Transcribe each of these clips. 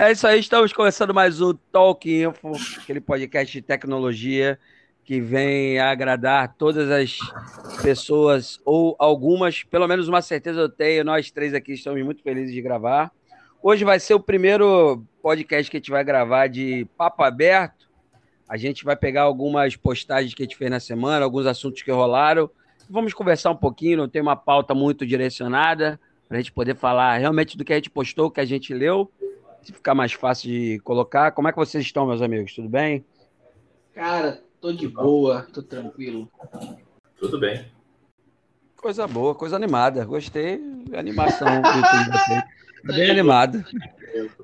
É isso aí, estamos começando mais um Talk Info, aquele podcast de tecnologia que vem agradar todas as pessoas, ou algumas, pelo menos uma certeza eu tenho, nós três aqui estamos muito felizes de gravar. Hoje vai ser o primeiro podcast que a gente vai gravar de papo aberto. A gente vai pegar algumas postagens que a gente fez na semana, alguns assuntos que rolaram. Vamos conversar um pouquinho, não tem uma pauta muito direcionada, para a gente poder falar realmente do que a gente postou, que a gente leu, ficar mais fácil de colocar. Como é que vocês estão, meus amigos? Tudo bem? Cara, tô de boa, tô tranquilo. Tudo bem. Coisa boa, coisa animada. Gostei. Animação. Tá bem animado.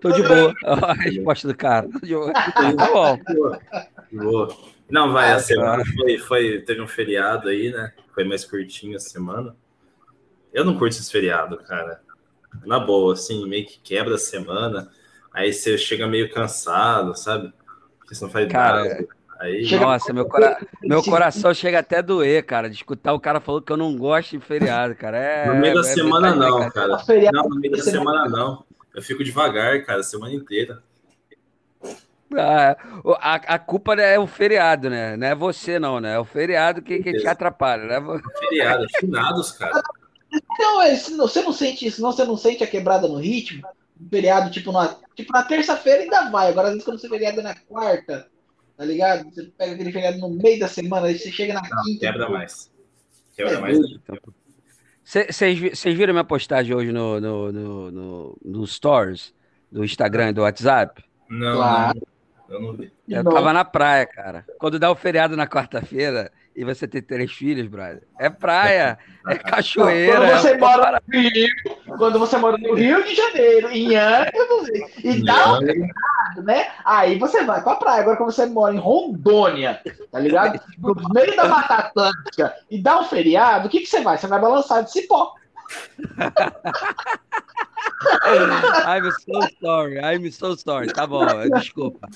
Tô de boa. a resposta do cara. Tô de boa. Tá bom. De boa. Não, vai, a semana foi, foi, teve um feriado aí, né? Foi mais curtinho a semana. Eu não curto esse feriado, cara. Na boa, assim, meio que quebra a semana. Aí você chega meio cansado, sabe? Porque você não faz Cara, nada. Aí, Nossa, meu, cora... meu coração chega até a doer, cara, de escutar o cara falando que eu não gosto de feriado, cara. É, no meio da é semana não, cara. Feriado- Não, no meio da semana não. Eu fico devagar, cara, a semana inteira. Ah, a, a culpa é o feriado, né? Não é você, não, né? É o feriado que, que te atrapalha, né? Feriado, finados, cara. Não, é, se não- você não sente isso, não, você não sente a quebrada no ritmo. Um feriado, tipo, na, tipo, na terça-feira ainda vai. Agora, às vezes, quando você feriado é na quarta, tá ligado? Você pega aquele feriado no meio da semana, aí você chega na Não, quinta. quebra mais. Quebra É mais. Vocês viram minha postagem hoje no, no, no, no, no Stories do Instagram e do WhatsApp? Não, Claro. não, eu não vi. Eu tava na praia, cara. Quando dá o feriado na quarta-feira e você tem três filhos, brother, é praia, é cachoeira. Quando você é mora no Rio, quando você mora no Rio de Janeiro, em Angra, e dá um feriado, né? Aí você vai pra praia. Agora, quando você mora em Rondônia, tá ligado? No meio da Mata Atlântica, e dá um feriado, o que, que você vai? Você vai balançar de cipó. I'm so sorry, I'm so sorry. Tá bom, desculpa.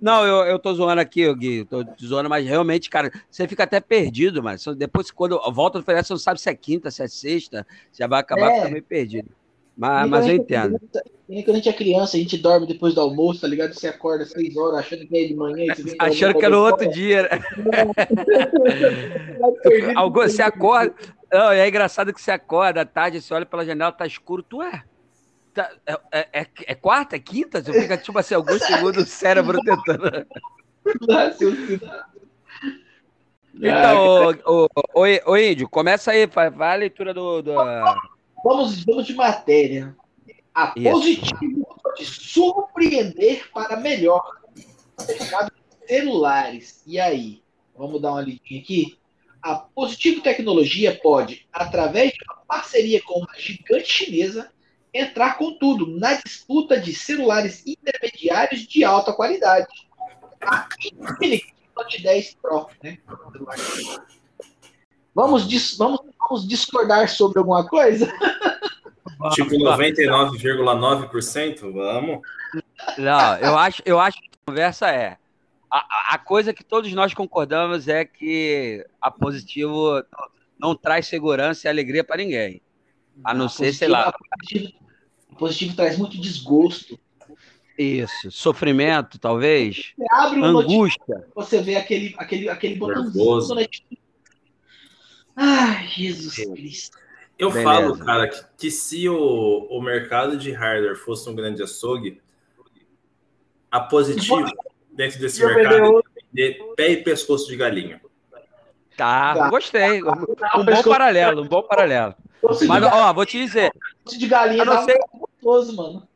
Não, eu, eu tô zoando aqui, Gui, tô te zoando, mas realmente, cara, você fica até perdido, mas depois, quando volta do feriado, você não sabe se é quinta, se é sexta, já vai acabar É. ficando meio perdido. Mas, mas eu entendo. Nem quando a gente é criança, a gente dorme depois do almoço, tá ligado? Você acorda às seis horas achando que é de manhã. Você Achando que é no outro dia, né? Algo- Você acorda. Não, é engraçado que você acorda à tarde, você olha pela janela, tá escuro, tu é. Tá- é, é- é- é quarta, é quinta? Você fica, tipo assim, alguns segundos o cérebro tentando. Então, ô, ô, ô, ô, Índio, começa aí, faz, faz a leitura do. do- Vamos, vamos de matéria. A Isso. positivo pode surpreender para melhor. Celulares. E aí? Vamos dar uma lidinha aqui? A Positivo Tecnologia pode, através de uma parceria com uma gigante chinesa, entrar com tudo na disputa de celulares intermediários de alta qualidade. A Infinix Note 10 Pro, né? Vamos, dis- vamos, vamos discordar sobre alguma coisa? Tipo 99,9%? Vamos. Não, eu acho, eu acho que a conversa é. A, a- coisa que todos nós concordamos é que a positivo não traz segurança e alegria para ninguém. A não ser, sei lá. A positivo, a positivo traz muito desgosto. Isso. Sofrimento, talvez. Você abre um Angústia. você vê aquele, aquele, aquele botãozinho. Ai, Jesus Cristo. Eu Beleza. falo, cara, que, que se o, o mercado de hardware fosse um grande açougue, a positivo dentro desse Eu mercado de pé e pescoço de galinha. Tá, Tá. gostei. Um, um bom paralelo, um bom paralelo. Mas, ó, vou te dizer, de galinha eu não um gostoso, mano.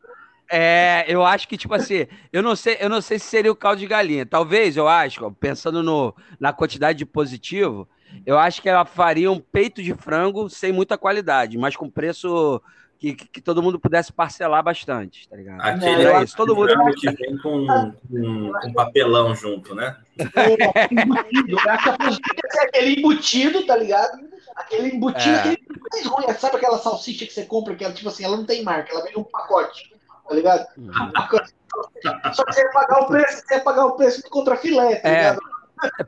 É, eu acho que, tipo assim, eu não sei, eu não sei se seria o caldo de galinha. Talvez, eu acho, pensando no, na quantidade de positivo, eu acho que ela faria um peito de frango sem muita qualidade, mas com preço que, que, que todo mundo pudesse parcelar bastante, tá ligado? Aquele Era isso, todo mundo. que vem com, com, com papelão junto, né? É, embutido. Que aquele embutido, tá ligado? Aquele embutido, É. aquele mais ruim. Sabe aquela salsicha que você compra, que ela, tipo assim, ela não tem marca, ela vem num pacote, tá ligado? Uhum. Um. Só que você ia pagar o preço, você ia pagar o preço do contra filé, tá É. ligado?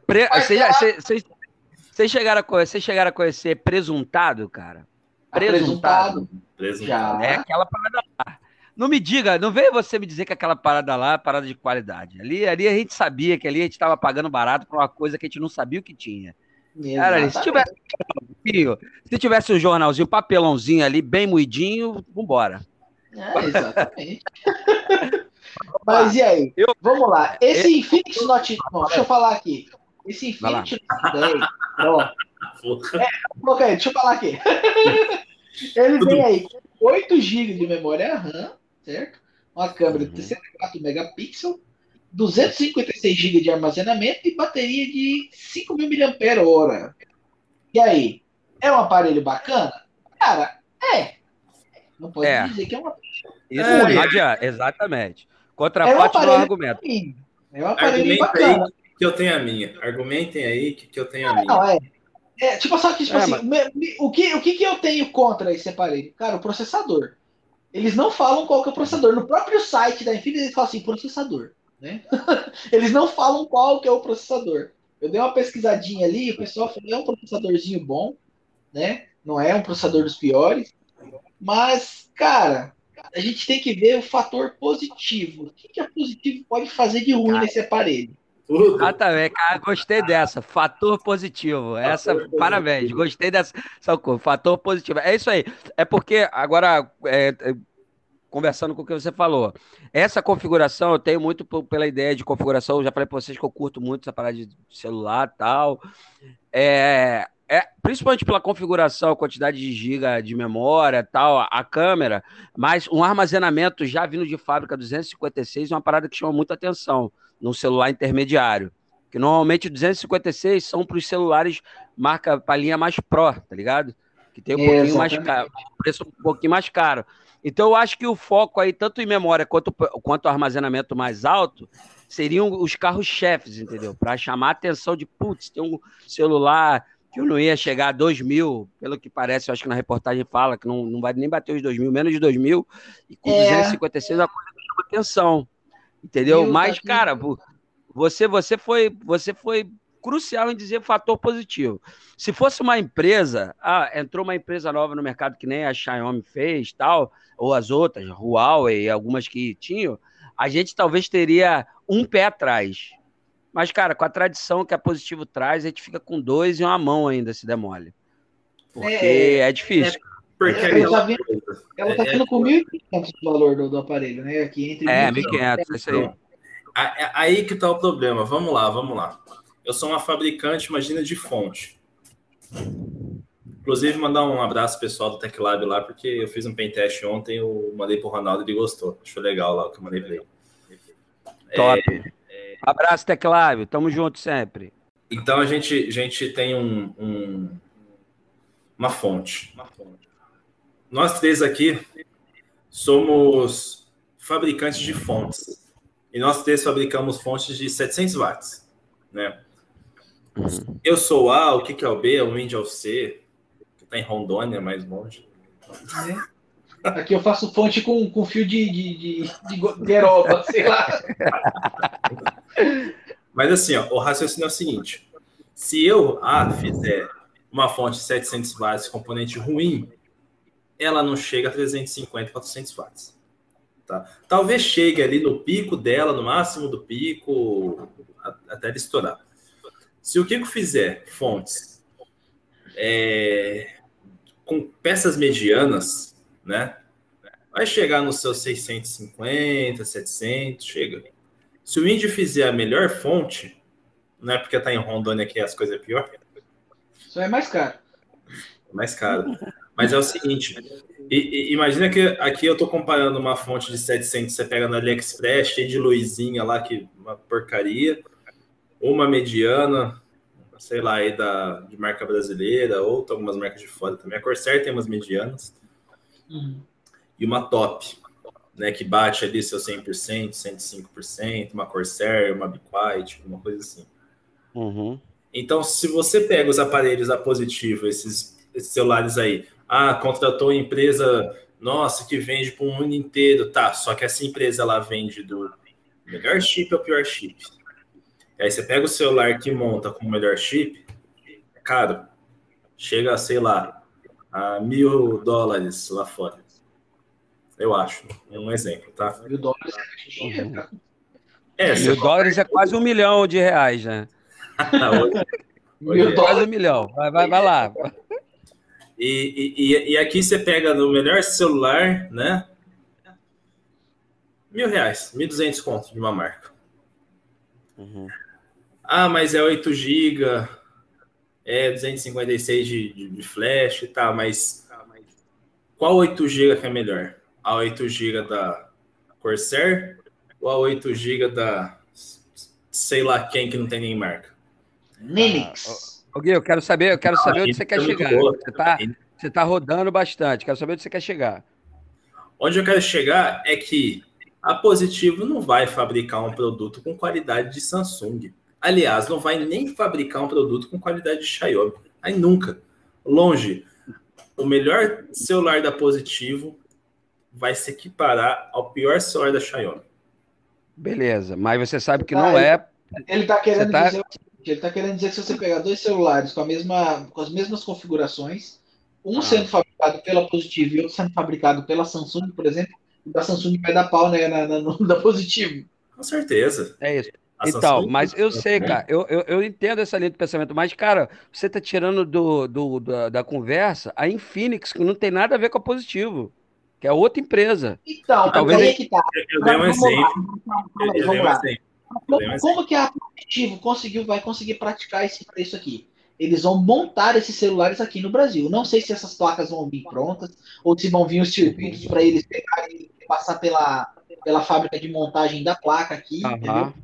Pre... Vocês já- vocês- chegaram, a conhecer, vocês chegaram a conhecer presuntado, cara? Presuntado. Já. É aquela parada lá. não me diga, não veio você me dizer que aquela parada lá é parada de qualidade. Ali, ali a gente sabia que ali a gente estava pagando barato por uma coisa que a gente não sabia o que tinha. Cara, se tivesse, se tivesse um jornalzinho, um papelãozinho ali, bem moidinho, vambora. É, exatamente. Mas e aí? Eu... Vamos lá. Esse eu... Infinix Note. Deixa eu falar aqui. Esse Infinix Note 10. Ó, é, deixa eu falar aqui. Ele vem aí com 8 GB de memória RAM, certo? Uma câmera de 64 uhum. megapixels, 256 GB de armazenamento e bateria de 5.000 mAh. E aí? É um aparelho bacana? Cara, é. Não pode é. dizer que é um aparelho. Isso é, não adianta, exatamente. Contraparte é um do argumento. É um aparelho bacana. Aí que eu tenho a minha. Argumentem aí que, que eu tenho a minha. Não, é. É, tipo, só que, tipo é, assim, mas... o, que, o que, que eu tenho contra esse aparelho? Cara, o processador. Eles não falam qual que é o processador. No próprio site da Infinity, eles falam assim, processador. Né? eles não falam qual que é o processador. Eu dei uma pesquisadinha ali, o pessoal falou, é um processadorzinho bom, né? Não é um processador dos piores. Mas, cara, a gente tem que ver o fator positivo. O que, que a positivo pode fazer de ruim nesse aparelho? Tudo. Ah, tá bem, cara, gostei dessa. Fator positivo. Fator essa, positivo. parabéns, gostei dessa. Fator positivo. É isso aí. É porque, agora, é, é, conversando com o que você falou, essa configuração, eu tenho muito pela ideia de configuração. Eu já falei para vocês que eu curto muito essa parada de celular e tal. É, é, principalmente pela configuração, quantidade de giga de memória tal, a, a, câmera, mas um armazenamento já vindo de fábrica 256 é uma parada que chama muita atenção num celular intermediário. Que normalmente 256 são para os celulares marca para linha mais Pro, tá ligado? Que tem um pouquinho Exatamente. mais caro, preço um pouquinho mais caro. Então eu acho que o foco aí, tanto em memória quanto, quanto armazenamento mais alto, seriam os carros-chefes, entendeu? Para chamar a atenção de, putz, tem um celular que eu não ia chegar a 2 mil, pelo que parece, eu acho que na reportagem fala que não, não vai nem bater os 2 mil, menos de 2 mil, e com é. 256 a coisa chama atenção. Entendeu? Eu Mas, cara, você, você foi, você foi crucial em dizer fator positivo. Se fosse uma empresa, ah, entrou uma empresa nova no mercado que nem a Xiaomi fez, tal, ou as outras, Huawei, algumas que tinham, a gente talvez teria um pé atrás. Mas, cara, com a tradição que a Positivo traz, a gente fica com dois e uma mão ainda se demole. Porque é, é difícil. É, porque ela está vindo, ela tá vindo com 1.500 o valor do, do, aparelho, né? Aqui entre é, 1.500, é isso aí. Aí que tá o problema. Vamos lá, vamos lá. Eu sou uma fabricante, imagina, de fonte. Inclusive, mandar um abraço pessoal do TechLab lá, porque eu fiz um pen test ontem, eu mandei pro Ronaldo e ele gostou. Achou legal lá o que eu mandei pra ele. Top. É, é... Abraço, TechLab. Tamo junto sempre. Então, a gente, a gente tem um, um uma fonte. Uma fonte nós três aqui somos fabricantes de fontes. E nós três fabricamos fontes de 700 watts, né? Uhum. Eu sou o A, o que, que é o B, o Indy é o C, que está em Rondônia, mais longe. É. Aqui eu faço fonte com, com fio de, de, de, de sei lá. Mas assim, ó, o raciocínio é o seguinte: se eu, A, fizer uma fonte de 700 watts componente ruim, ela não chega a 350, 400 watts. Tá? Talvez chegue ali no pico dela, no máximo do pico, até estourar. Se o Kiko fizer fontes é, com peças medianas, né? Vai chegar nos seus 650, 700, chega. Se o índio fizer a melhor fonte, não é porque tá em Rondônia que as coisas é pior. Só é mais caro. É mais caro. Mas é o seguinte, e, e, imagina que aqui eu estou comparando uma fonte de 700, você pega no AliExpress, cheia de luzinha lá, que uma porcaria, uma mediana, sei lá, aí da, de marca brasileira, ou algumas marcas de fora também. A Corsair tem umas medianas. Uhum. E uma top, né, que bate ali seu 100%, 105%, uma Corsair, uma Quiet, uma coisa assim. Uhum. Então, se você pega os aparelhos a positivo, esses, esses celulares aí, ah, contratou empresa, nossa, que vende para o mundo inteiro. Tá, só que essa empresa ela vende do melhor chip ao pior chip. E aí você pega o celular que monta com o melhor chip, é caro. Chega, sei lá, a mil dólares lá fora. Eu acho. Um exemplo, tá? Mil dólares é cara. É, mil dólares é quase um milhão de reais, né? hoje, hoje é. Quase um milhão. Vai, vai, vai lá. E, e, e aqui você pega no melhor celular, né? Mil reais, mil duzentos contos de uma marca. Uhum. Ah, mas é 8 GB, é 256 de, de, de flash e tal, mas qual 8 GB que é melhor? A 8 GB da Corsair ou a 8 GB da sei lá quem que não tem nem marca? Linux. Ah, Gui, eu quero saber, eu quero ah, saber onde você quer chegar. Você tá, você tá rodando bastante, quero saber onde você quer chegar. Onde eu quero chegar é que a Positivo não vai fabricar um produto com qualidade de Samsung. Aliás, não vai nem fabricar um produto com qualidade de Xiaomi. Aí nunca. Longe. O melhor celular da Positivo vai se equiparar ao pior celular da Xiaomi. Beleza, mas você sabe que não é. Ele está querendo tá... dizer ele está querendo dizer que se você pegar dois celulares com, a mesma, com as mesmas configurações, um ah. sendo fabricado pela Positivo e outro sendo fabricado pela Samsung, por exemplo, da Samsung vai dar pau né, na, na, no, da Positivo. Com certeza. É isso. A então, Samsung... mas eu sei, cara, eu, eu, eu, entendo essa linha de pensamento, mas, cara, você tá tirando do, do, da, da conversa a Infinix, que não tem nada a ver com a Positivo, que é outra empresa. Então, talvez aí que tá. Eu, dei um exemplo. Eu, dei um exemplo. Como, como que a Positivo conseguiu, vai conseguir praticar esse preço aqui? Eles vão montar esses celulares aqui no Brasil. Não sei se essas placas vão vir prontas ou se vão vir os circuitos para eles pegarem passar pela, pela fábrica de montagem da placa aqui, uhum. entendeu?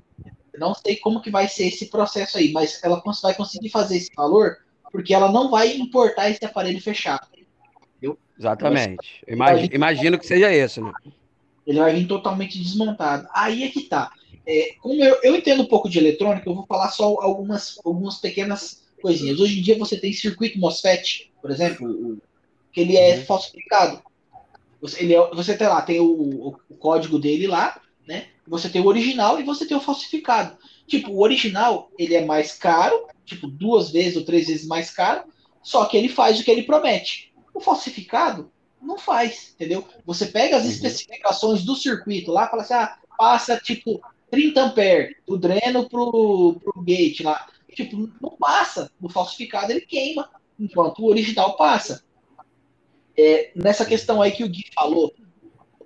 Não sei como que vai ser esse processo aí, mas ela vai conseguir fazer esse valor porque ela não vai importar esse aparelho fechado. Entendeu? Exatamente. Imagino, imagino que seja esse, né? Ele vai vir totalmente desmontado. Aí é que tá. É, como eu, eu entendo um pouco de eletrônica, eu vou falar só algumas, algumas pequenas coisinhas. Hoje em dia você tem circuito MOSFET, por exemplo, que ele é uhum. falsificado. Você, ele é, você tem lá, tem o, o, o, código dele lá, né? Você tem o original e você tem o falsificado. Tipo, o original, ele é mais caro, tipo, duas vezes ou três vezes mais caro, só que ele faz o que ele promete. O falsificado não faz, entendeu? Você pega as uhum. especificações do circuito lá, fala assim, ah, passa, tipo, 30 ampere do dreno pro, pro gate lá. Tipo, não passa. No falsificado ele queima, enquanto o original passa. É, nessa questão aí que o Gui falou,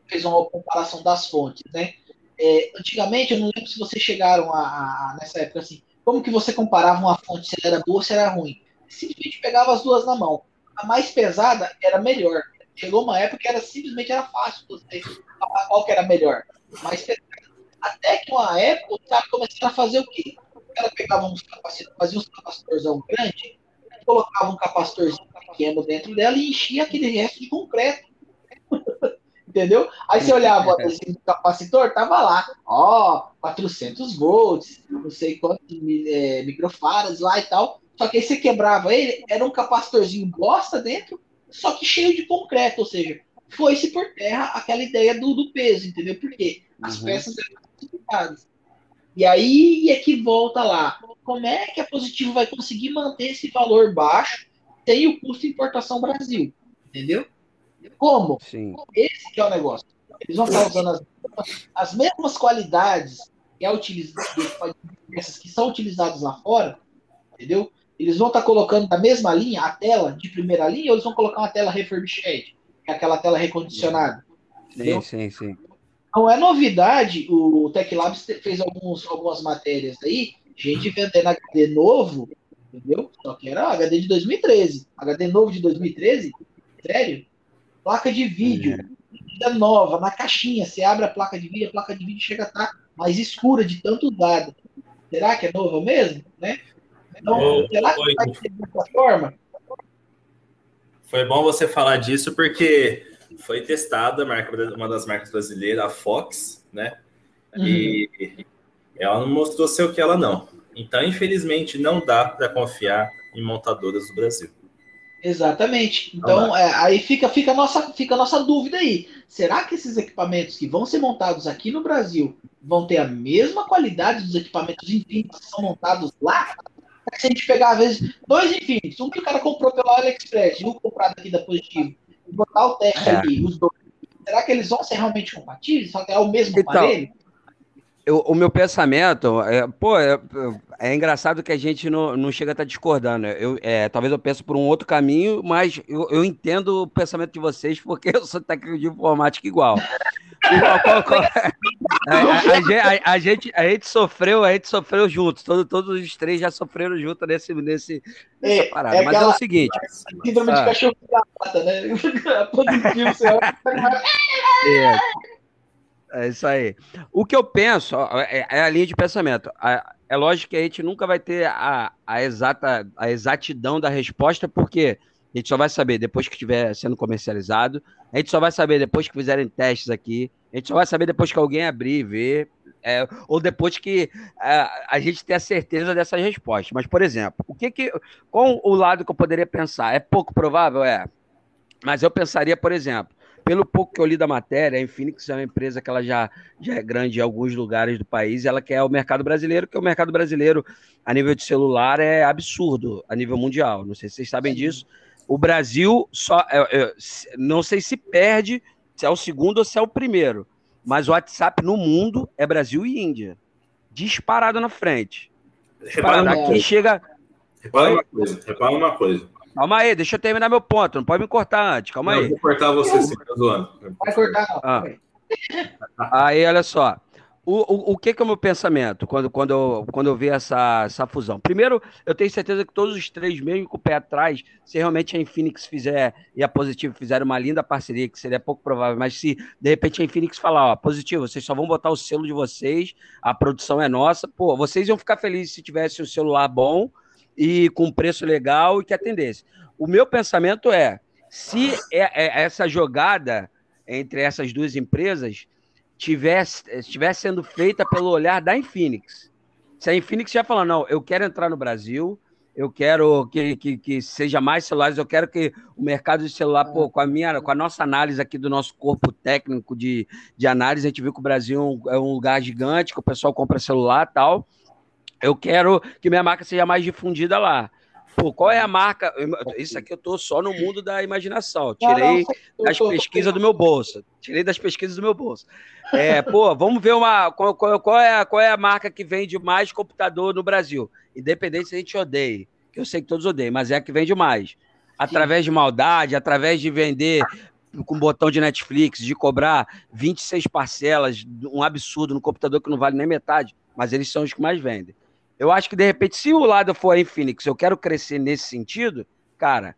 fez uma comparação das fontes, né? É, antigamente, eu não lembro se vocês chegaram a, a, nessa época assim, como que você comparava uma fonte se ela era boa ou se era ruim? Simplesmente pegava as duas na mão. A mais pesada era melhor. Chegou uma época que era simplesmente era fácil você falar qual que era melhor. Mais pesada. Época os caras começaram a fazer o quê? Ela pegava uns capacitores, fazia uns capacitorzão grande, colocava um capacitorzinho pequeno dentro dela e enchia aquele resto de concreto. Entendeu? Aí você olhava o adesivo do capacitor, tava lá, ó, 400 volts, não sei quantos é, microfarads lá e tal. Só que aí você quebrava ele, era um capacitorzinho bosta dentro, só que cheio de concreto, ou seja, foi-se por terra aquela ideia do, do peso, entendeu? Porque as uhum. peças eram classificadas. E aí é que volta lá. Como é que a Positivo vai conseguir manter esse valor baixo tem o custo de importação Brasil. Entendeu? Como? Sim. Esse que é o negócio. Eles vão estar usando as, as mesmas qualidades que, é que são utilizadas lá fora, entendeu? Eles vão estar colocando na mesma linha a tela de primeira linha ou eles vão colocar uma tela refurbished, aquela tela recondicionada. Sim, sim, sim. Não é novidade, o Tech Labs fez alguns, algumas matérias aí, gente vendendo HD novo entendeu? Só que era HD de 2013. HD novo de 2013? Sério? Placa de vídeo, é. nova, na caixinha. Você abre a placa de vídeo, a placa de vídeo chega a estar tá mais escura de tanto usado. Será que é nova mesmo? Né? Então, será que vai ser dessa forma? Foi bom você falar disso, porque foi testada uma das marcas brasileiras, a Fox, né? Uhum. E ela não mostrou ser o que ela não. Então, infelizmente, não dá para confiar em montadoras do Brasil. Exatamente. Então, é, aí fica, fica, a nossa, fica a nossa dúvida aí. Será que esses equipamentos que vão ser montados aqui no Brasil vão ter a mesma qualidade dos equipamentos que são montados lá? Se a gente pegar, às vezes, dois Infinix, um que o cara comprou pela AliExpress e um comprado aqui da Positivo, e botar o teste é. ali, os dois, será que eles vão ser realmente compatíveis? Só que é o mesmo então, aparelho? Eu, o meu pensamento, é, pô, é, é, engraçado que a gente não, não chega a estar tá discordando. Eu, é, talvez eu pense por um outro caminho, mas eu, eu entendo o pensamento de vocês porque eu sou técnico de informática igual. Qual, qual, qual, a, a, a, gente, a gente sofreu, a gente sofreu juntos. Todo, todos os três já sofreram junto nesse, nesse nessa é, parada. É Mas é o seguinte. Síndrome ah. de cachorro da pata, né? Positivo, você é. É isso aí. O que eu penso é, é a linha de pensamento. É lógico que a gente nunca vai ter a, a, exata, a exatidão da resposta, porque a gente só vai saber depois que estiver sendo comercializado, a gente só vai saber depois que fizerem testes aqui, a gente só vai saber depois que alguém abrir e ver, é, ou depois que a, a gente ter a certeza dessas respostas. Mas, por exemplo, o que que, qual o lado que eu poderia pensar? É pouco provável? É. Mas eu pensaria, por exemplo, pelo pouco que eu li da matéria, a Infinix é uma empresa que ela já, já é grande em alguns lugares do país, ela quer o mercado brasileiro, que o mercado brasileiro, a nível de celular, é absurdo a nível mundial. Não sei se vocês sabem disso. O Brasil só. É, é, não sei se perde, se é o segundo ou se é o primeiro. Mas o WhatsApp no mundo é Brasil e Índia. Disparado na frente. Disparado. Aqui chega. Repara uma coisa. Repara uma coisa. Calma aí, deixa eu terminar meu ponto. Não pode me cortar antes. Calma não, aí. Vou cortar você, sim, tá zoando. Vai cortar. Ah. Aí, olha só. O, o, o que, que é o meu pensamento quando, quando, eu, quando eu vi essa, essa fusão? Primeiro, eu tenho certeza que todos os três, mesmo com o pé atrás, se realmente a Infinix fizer e a Positivo fizer uma linda parceria, que seria pouco provável, mas se de repente a Infinix falar, ó, Positivo, vocês só vão botar o selo de vocês, a produção é nossa, pô, vocês iam ficar felizes se tivesse um celular bom, e com preço legal e que atendesse. O meu pensamento é, se é, é essa jogada entre essas duas empresas tivesse, estivesse sendo feita pelo olhar da Infinix, se a Infinix já falando, não, eu quero entrar no Brasil, eu quero que, que, que, seja mais celulares, eu quero que o mercado de celular, pô, com a minha, com a nossa análise aqui do nosso corpo técnico de, de análise, a gente viu que o Brasil é um lugar gigante, que o pessoal compra celular tal eu quero que minha marca seja mais difundida lá. Pô, qual é a marca? Isso aqui eu tô só no mundo da imaginação. Tirei das pesquisas do meu bolso. Tirei das pesquisas do meu bolso. É, pô, vamos ver uma. Qual, qual, é, qual é a marca que vende mais computador no Brasil? Independente se a gente odeia. Que eu sei que todos odeiam, mas é a que vende mais. Através de maldade, através de vender com botão de Netflix, de cobrar 26 parcelas, um absurdo no computador que não vale nem metade, mas eles são os que mais vendem. Eu acho que, de repente, se o lado for em Phoenix, eu quero crescer nesse sentido, cara,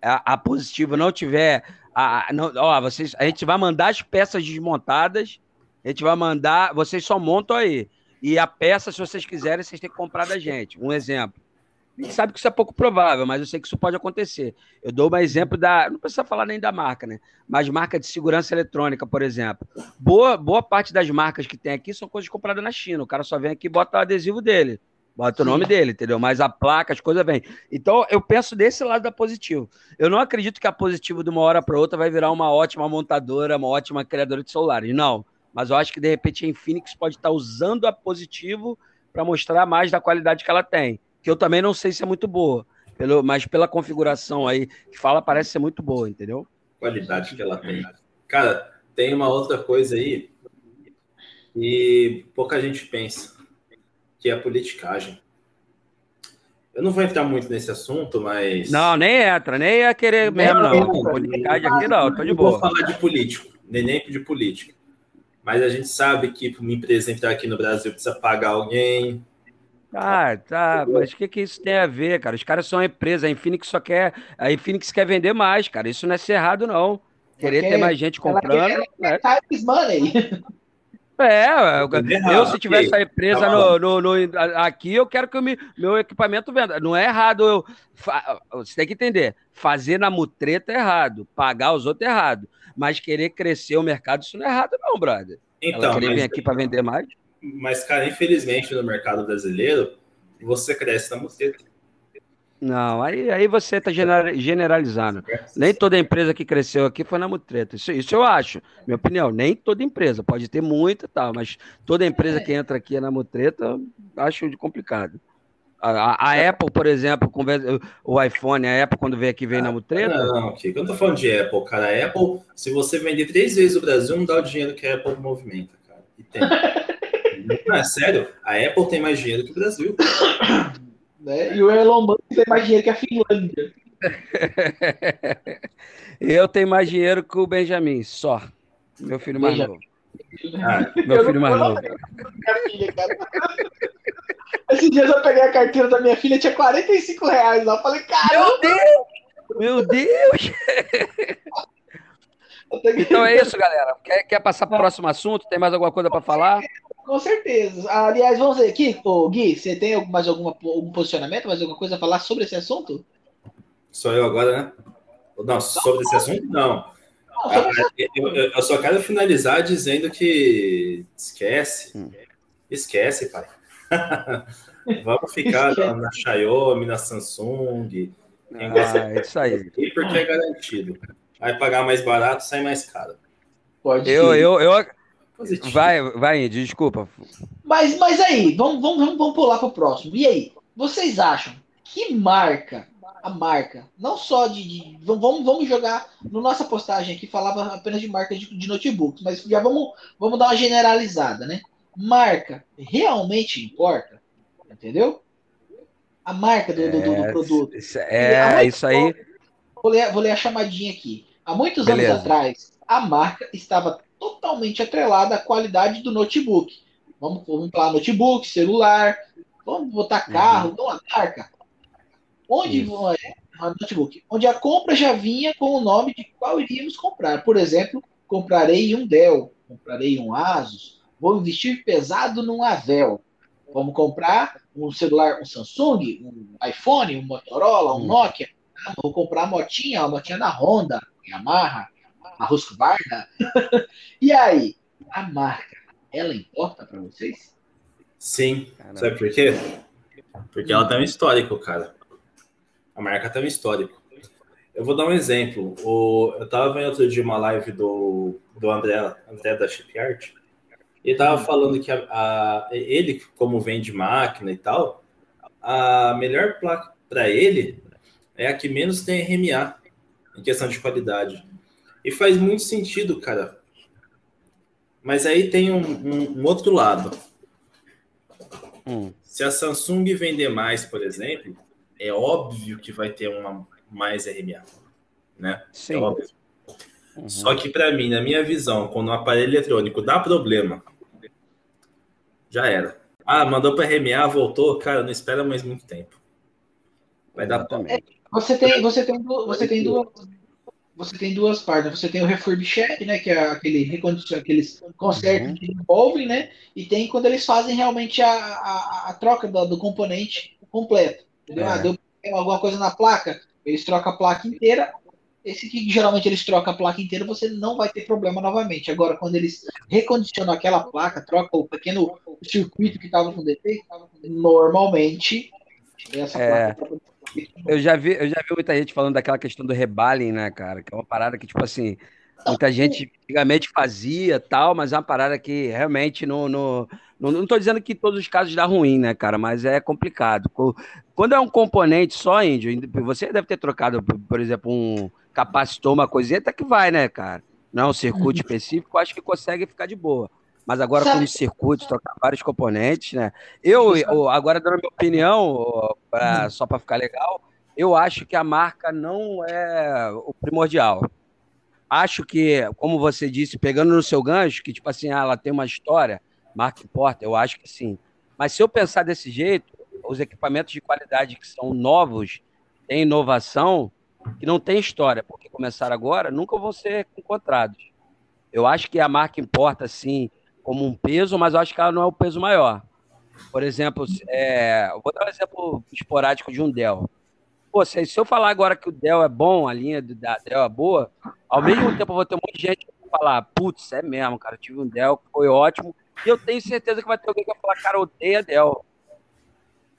a, a positiva não tiver. A, não, ó, vocês, a gente vai mandar as peças desmontadas, a gente vai mandar, vocês só montam aí. E a peça, se vocês quiserem, vocês têm que comprar da gente. Um exemplo. A gente sabe que isso é pouco provável, mas eu sei que isso pode acontecer. Eu dou um exemplo da. Não precisa falar nem da marca, né? Mas marca de segurança eletrônica, por exemplo. Boa, boa parte das marcas que tem aqui são coisas compradas na China. O cara só vem aqui e bota o adesivo dele. Bota o nome dele, entendeu? Mas a placa, as coisas vêm. Então, eu penso desse lado da Positivo. Eu não acredito que a Positivo, de uma hora para outra, vai virar uma ótima montadora, uma ótima criadora de celulares. Não. Mas eu acho que, de repente, a Infinix pode estar usando a Positivo para mostrar mais da qualidade que ela tem. Que eu também não sei se é muito boa. Pelo, mas pela configuração aí que fala, parece ser muito boa, entendeu? Qualidade que ela tem. Cara, tem uma outra coisa aí e pouca gente pensa que é a politicagem. Eu não vou entrar muito nesse assunto, mas. Não, nem entra, nem ia querer mesmo, não. não. Politicagem aqui não, tô de boa. Não vou falar de político, nem, nem de política. Mas a gente sabe que para uma empresa entrar aqui no Brasil precisa pagar alguém. Ah, tá, mas o que, que isso tem a ver, cara? Os caras são uma empresa, a Infinix só quer. A Infinix quer vender mais, cara. Isso não é ser errado, não. Querer Porque ter mais gente comprando. Ela quer né? money. É, eu, eu se tivesse a empresa tá no, no, no, aqui, eu quero que o meu equipamento venda. Não é errado eu. Você tem que entender. Fazer na mutreta é errado, pagar os outros é errado. Mas querer crescer o mercado, isso não é errado, não, brother. Então, Ela querer mas, vir aqui para vender mais. Mas, cara, infelizmente no mercado brasileiro, você cresce na mutreta. Não, aí, aí você está generalizando. Nem toda empresa que cresceu aqui foi na mutreta. Isso, isso eu acho, minha opinião. Nem toda empresa, pode ter muita tal, mas toda empresa que entra aqui é na mutreta, acho complicado. A, a, Apple, por exemplo, o iPhone, a Apple, quando veio aqui, veio ah, na mutreta? Não, Kiko, eu não tô falando de Apple, cara. A Apple, se você vender três vezes o Brasil, não dá o dinheiro que a Apple movimenta, cara. E tem. não, é sério, a Apple tem mais dinheiro que o Brasil. Né? E o Elon Musk tem mais dinheiro que a Finlândia. eu tenho mais dinheiro que o Benjamin, só. Meu filho mais novo. Ah, meu filho mais novo. Esses dias eu peguei a carteira da minha filha, tinha 45 reais lá. Eu falei, caramba! Meu Deus! Meu Deus! Então é isso, galera. Quer, quer passar para o próximo assunto? Tem mais alguma coisa para falar? Com certeza. Aliás, vamos ver aqui, Ô, Gui, você tem mais alguma, algum posicionamento, mais alguma coisa a falar sobre esse assunto? Sou eu agora, né? Não, sobre esse assunto, não. ah, eu, eu, só quero finalizar dizendo que esquece. Esquece, pai. Vamos ficar na, na Xiaomi, na Samsung. Ah, é isso aí. Porque é garantido. Vai pagar mais barato, sai mais caro. Pode eu, eu, eu, Vai, vai, desculpa. Mas, mas aí, vamos, vamos, vamos pular para o próximo. E aí, vocês acham que marca, a marca, não só de. de vamos, vamos jogar no nossa postagem aqui, falava apenas de marca de, de notebooks, mas já vamos, vamos dar uma generalizada, né? Marca realmente importa? Entendeu? A marca do, do, do, do é, produto. É, isso aí. Vou ler, vou ler a chamadinha aqui. Há muitos Beleza. anos atrás, a marca estava totalmente atrelada à qualidade do notebook. Vamos, vamos falar notebook, celular, vamos botar uhum. carro, uhum. uma marca. Onde é notebook? Onde a compra já vinha com o nome de qual iríamos comprar. Por exemplo, comprarei um Dell, comprarei um Asus, vou investir pesado num Avel. Vamos comprar um celular, um Samsung, um iPhone, um Motorola, um uhum. Nokia. Ah, vou comprar a motinha, a motinha da Honda, Yamaha, a Husqvarna. e aí, a marca, ela importa para vocês? Sim. Caramba. Sabe por quê? Porque ela tem um histórico, cara. A marca tem um histórico. Eu vou dar um exemplo. O, eu tava vendo outro dia uma live do, do André, André da Shipyard, e tava falando que a, a, ele, como vende máquina e tal, a melhor placa para ele é a que menos tem RMA em questão de qualidade. E faz muito sentido, cara. Mas aí tem um, um, um outro lado. Hum. Se a Samsung vender mais, por exemplo, é óbvio que vai ter uma mais RMA, né? Sim. É óbvio. Uhum. Só que para mim, na minha visão, quando o um aparelho eletrônico dá problema, já era. Ah, mandou para RMA, voltou, cara, não espera mais muito tempo. Vai dar também. Você tem, você tem, você tem duas, você tem duas partes. Você tem o refurbished, né? Que é aquele recondicionamento, aqueles consertos uhum. que envolvem, né? E tem quando eles fazem realmente a, a, a troca do, do, componente completo. Entendeu? É. Ah, deu alguma coisa na placa, eles trocam a placa inteira. Esse que geralmente eles trocam a placa inteira, você não vai ter problema novamente. Agora, quando eles recondicionam aquela placa, trocam o pequeno circuito que estava com defeito, normalmente essa é. placa eu já vi, eu já vi muita gente falando daquela questão do rebaling, né, cara? Que é uma parada que, tipo assim, muita gente antigamente fazia tal, mas é uma parada que realmente não. Não, não, não tô dizendo que todos os casos dá ruim, né, cara? Mas é complicado. Quando é um componente só, índio, você deve ter trocado, por exemplo, um capacitor, uma coisinha, até que vai, né, cara? Não é um circuito uhum. específico, acho que consegue ficar de boa. Mas agora Sabe... com os circuitos, trocar vários componentes, né? Eu, eu agora dando minha opinião, pra, hum. só para ficar legal, eu acho que a marca não é o primordial. Acho que, como você disse, pegando no seu gancho, que tipo assim, ah, ela tem uma história, marca importa, eu acho que sim. Mas se eu pensar desse jeito, os equipamentos de qualidade que são novos, têm inovação, que não tem história, porque começaram agora, nunca vão ser encontrados. Eu acho que a marca importa, sim, como um peso, mas eu acho que ela não é o peso maior. Por exemplo, é, vou dar um exemplo esporádico de um Dell. Pô, se, se eu falar agora que o Dell é bom, a linha da Dell é boa, ao mesmo tempo eu vou ter muita gente que vai falar, putz, é mesmo, cara, eu tive um Dell foi ótimo, e eu tenho certeza que vai ter alguém que vai falar, cara, odeia Dell.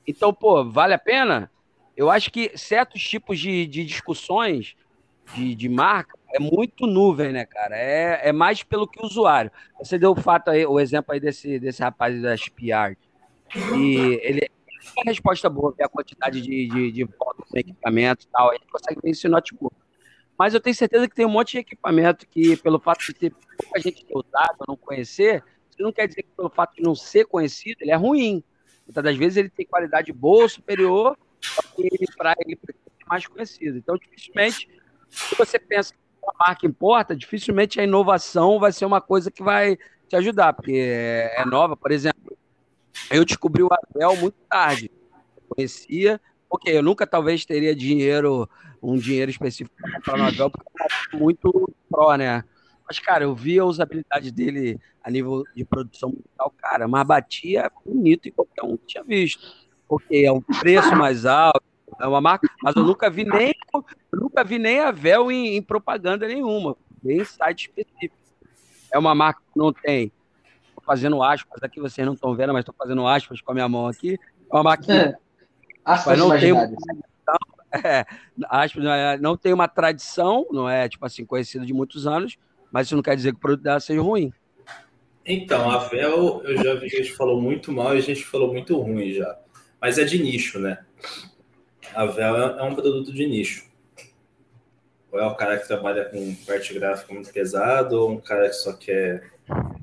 Então, pô, vale a pena? Eu acho que certos tipos de, de discussões de, de marca é muito nuvem, né, cara? É, é mais pelo que o usuário. Você deu o fato aí, o exemplo aí desse, desse rapaz da SPR. E ele a resposta boa, ver a quantidade de, de, de voltas no equipamento e tal, gente consegue ver esse notebook. Mas eu tenho certeza que tem um monte de equipamento que, pelo fato de ter pouca gente ter usado, não conhecer, isso não quer dizer que pelo fato de não ser conhecido, ele é ruim. Muitas das vezes ele tem qualidade boa, superior, só que ele, para ele ser mais conhecido. Então, dificilmente, se você pensa a marca importa, dificilmente a inovação vai ser uma coisa que vai te ajudar, porque é, é nova. Por exemplo, eu descobri o Abel muito tarde. Eu conhecia, porque eu nunca talvez teria dinheiro um dinheiro específico para no avião, porque é muito pró, né? Mas, cara, eu vi a usabilidade dele a nível de produção musical, cara, mas batia bonito em qualquer um tinha visto. Porque é um preço mais alto, é uma marca, mas eu nunca vi nem, nunca vi nem a Vel em, em propaganda nenhuma, nem site específico. É uma marca que não tem, tô fazendo aspas aqui, vocês não estão vendo, mas estou fazendo aspas com a minha mão aqui. É uma marca que é. Aspas não tem, é, acho, é, não tem uma tradição, não é tipo assim, conhecido de muitos anos, mas isso não quer dizer que o produto dela seja ruim. Então, a Vel, eu já vi que a gente falou muito mal e a gente falou muito ruim já. Mas é de nicho, né? A Vel é um produto de nicho. Ou é o cara que trabalha com parte gráfica muito pesado, ou um cara que só quer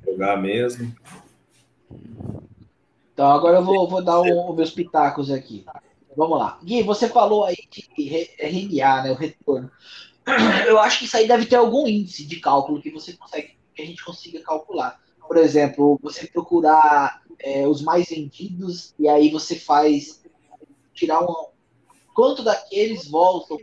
jogar mesmo. Então, agora eu vou, vou dar os meus pitacos aqui. Vamos lá. Gui, você falou aí de RNA, né? O retorno. Eu acho que isso aí deve ter algum índice de cálculo que você consegue, que a gente consiga calcular. Por exemplo, você procurar é, os mais vendidos e aí você faz tirar um quanto daqueles voltam.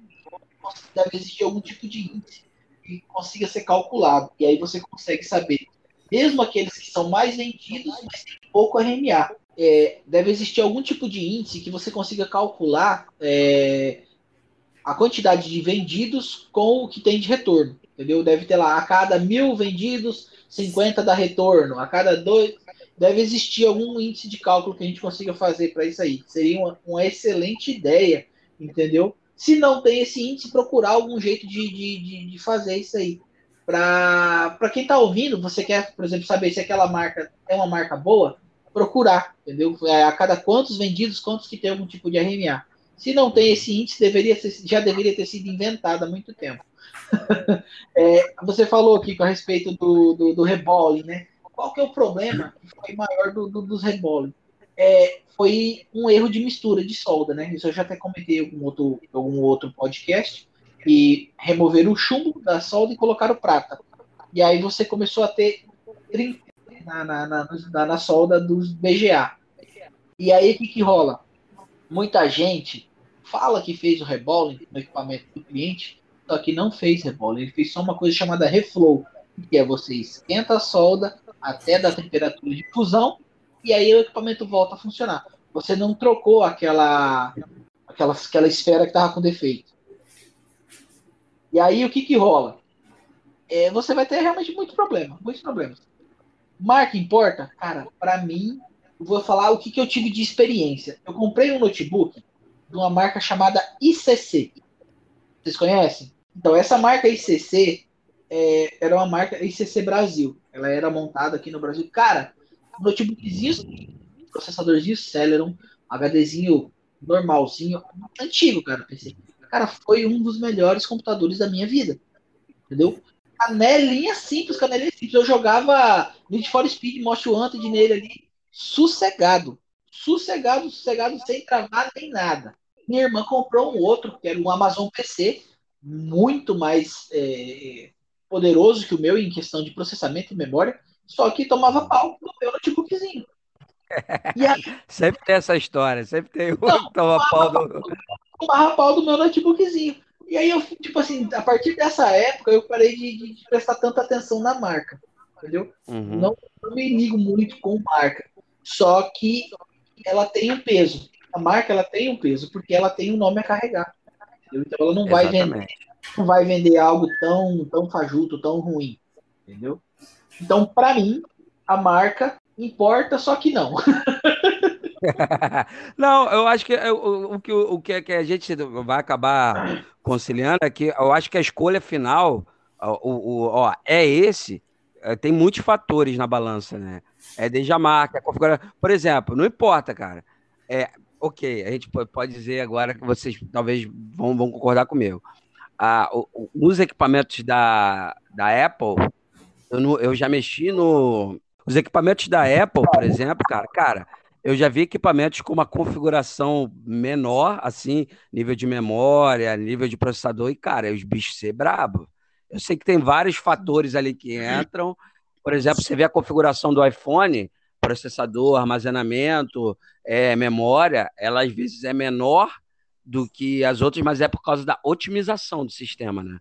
Deve existir algum tipo de índice que consiga ser calculado. E aí você consegue saber, mesmo aqueles que são mais vendidos, mas tem pouco RMA é, deve existir algum tipo de índice que você consiga calcular é, a quantidade de vendidos com o que tem de retorno. Entendeu? Deve ter lá a cada mil vendidos, 50 dá retorno. A cada dois. Deve existir algum índice de cálculo que a gente consiga fazer para isso aí. Seria uma, uma, excelente ideia, entendeu? Se não tem esse índice, procurar algum jeito de, de, de, de fazer isso aí. Para quem está ouvindo, você quer, por exemplo, saber se aquela marca é uma marca boa, procurar, entendeu? É, a cada quantos vendidos, quantos que tem algum tipo de RMA. Se não tem esse índice, deveria ser, já deveria ter sido inventado há muito tempo. é, você falou aqui a respeito do, do, do rebole, né? Qual que é o problema que foi maior do, do, dos rebole? É, foi um erro de mistura de solda, né? Isso eu já até comentei em algum outro, algum outro podcast. E remover o chumbo da solda e colocar o prata. E aí você começou a ter 30, na, na, na, na solda dos BGA. E aí o que, que rola? Muita gente fala que fez o rebolling no equipamento do cliente, só que não fez rebolling. Ele fez só uma coisa chamada reflow, que é você esquenta a solda até da temperatura de fusão e aí o equipamento volta a funcionar. Você não trocou aquela aquela, aquela esfera que estava com defeito. E aí o que, que rola? É, você vai ter realmente muito problema, muitos problemas. Marca importa? Cara, para mim, vou falar o que, que eu tive de experiência. Eu comprei um notebook de uma marca chamada ICC. Vocês conhecem? Então, essa marca ICC é, era uma marca ICC Brasil. Ela era montada aqui no Brasil. Cara, notebookzinho, processadorzinho Celeron, HDzinho normalzinho, antigo, cara. Pensei, cara, foi um dos melhores computadores da minha vida. Entendeu? canelinha simples, canelinha simples. Eu jogava Need for Speed Most Wanted nele ali, sossegado. Sossegado, sossegado, sem travar nem nada. Minha irmã comprou um outro, que era um Amazon PC, muito mais é, poderoso que o meu em questão de processamento e memória, só que tomava pau no meu notebookzinho. Aí, sempre tem essa história, sempre tem um que toma pau do. Tomava pau do meu notebookzinho. E aí eu, tipo assim, a partir dessa época eu parei de, de prestar tanta atenção na marca, entendeu? Uhum. Não, não, me ligo muito com marca. Só que ela tem um peso. A marca ela tem um peso porque ela tem um nome a carregar. Entendeu? Então ela não vai vender, não vai vender algo tão tão fajuto, tão ruim, entendeu? Então para mim a marca importa, só que não. Não, eu acho que o, que, o que a gente vai acabar conciliando é que eu acho que a escolha final o, o, ó, é esse. É, tem muitos fatores na balança, né? É desde a marca, a configuração. Por exemplo, não importa, cara. É, ok, a gente pode dizer agora que vocês talvez vão, vão concordar comigo. Ah, os equipamentos da, da Apple, eu, não, eu já mexi no. Os equipamentos da Apple, por exemplo, cara, cara, eu já vi equipamentos com uma configuração menor, assim, nível de memória, nível de processador, e, cara, os bichos ser brabo. Eu sei que tem vários fatores ali que entram. Por exemplo, você vê a configuração do iPhone, processador, armazenamento, é, memória, ela às vezes é menor do que as outras, mas é por causa da otimização do sistema, né?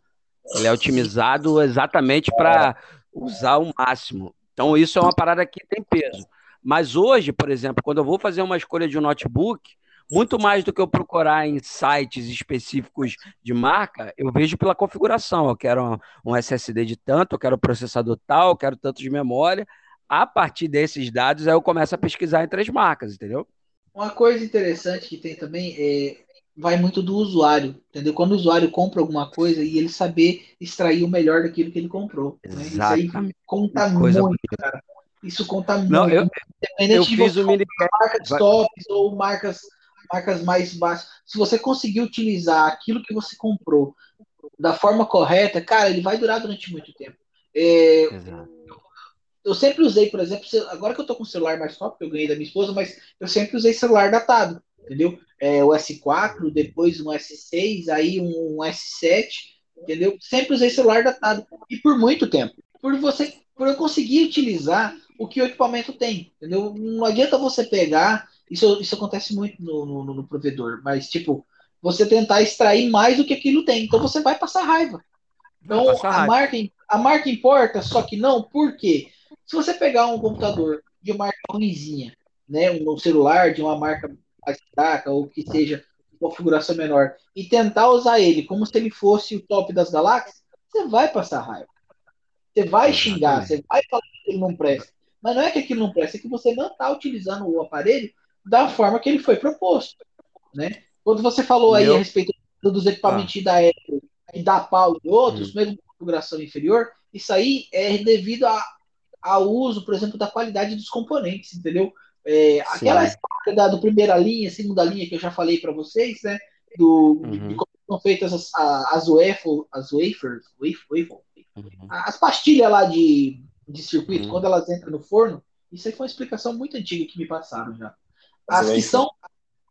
Ele é otimizado exatamente para usar o máximo. Então, isso é uma parada que tem peso. Mas hoje, por exemplo, quando eu vou fazer uma escolha de um notebook, muito mais do que eu procurar em sites específicos de marca, eu vejo pela configuração. Eu quero um SSD de tanto, eu quero processador tal, eu quero tanto de memória. A partir desses dados, aí eu começo a pesquisar entre as marcas, entendeu? Uma coisa interessante que tem também é vai muito do usuário, entendeu? Quando o usuário compra alguma coisa e ele saber extrair o melhor daquilo que ele comprou. Né? Isso aí conta muito, bonita. cara. Isso conta Não, muito. Eu, Independente eu de fiz o mini... marcas tops ou marcas, marcas mais baixas. Se você conseguir utilizar aquilo que você comprou da forma correta, cara, ele vai durar durante muito tempo. É, eu sempre usei, por exemplo, agora que eu tô com o celular mais top, que eu ganhei da minha esposa, mas eu sempre usei celular datado, entendeu? É, o S4, depois um S6, aí um S7, entendeu? Sempre usei celular datado. E por muito tempo. Por você, por eu conseguir utilizar o que o equipamento tem, entendeu? Não adianta você pegar, isso, isso acontece muito no, no, no provedor, mas tipo, você tentar extrair mais do que aquilo tem. Então você vai passar raiva. Então passar a, raiva. Marca, a marca importa, só que não, por quê? Se você pegar um computador de marca ruimzinha, né, um celular de uma marca mais fraca ou que seja configuração menor e tentar usar ele como se ele fosse o top das galáxias, você vai passar raiva. Você vai xingar, você vai falar que ele não presta. Mas não é que aquilo não presta, é que você não está utilizando o aparelho da forma que ele foi proposto. Né? Quando você falou aí Meu... a respeito dos equipamentos ah. da Apple e da Paulo e outros, hum. mesmo configuração inferior, isso aí é devido a, ao uso, por exemplo, da qualidade dos componentes, entendeu? É, aquela história da, do primeira linha, segunda linha que eu já falei para vocês, né? Do, uhum. de como são feitas as, as, waffle, as wafers, waffle, uhum. as pastilhas lá de, de circuito, uhum. quando elas entram no forno, isso aí foi uma explicação muito antiga que me passaram já. As que são,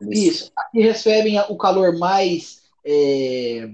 isso, as que recebem o calor mais, é,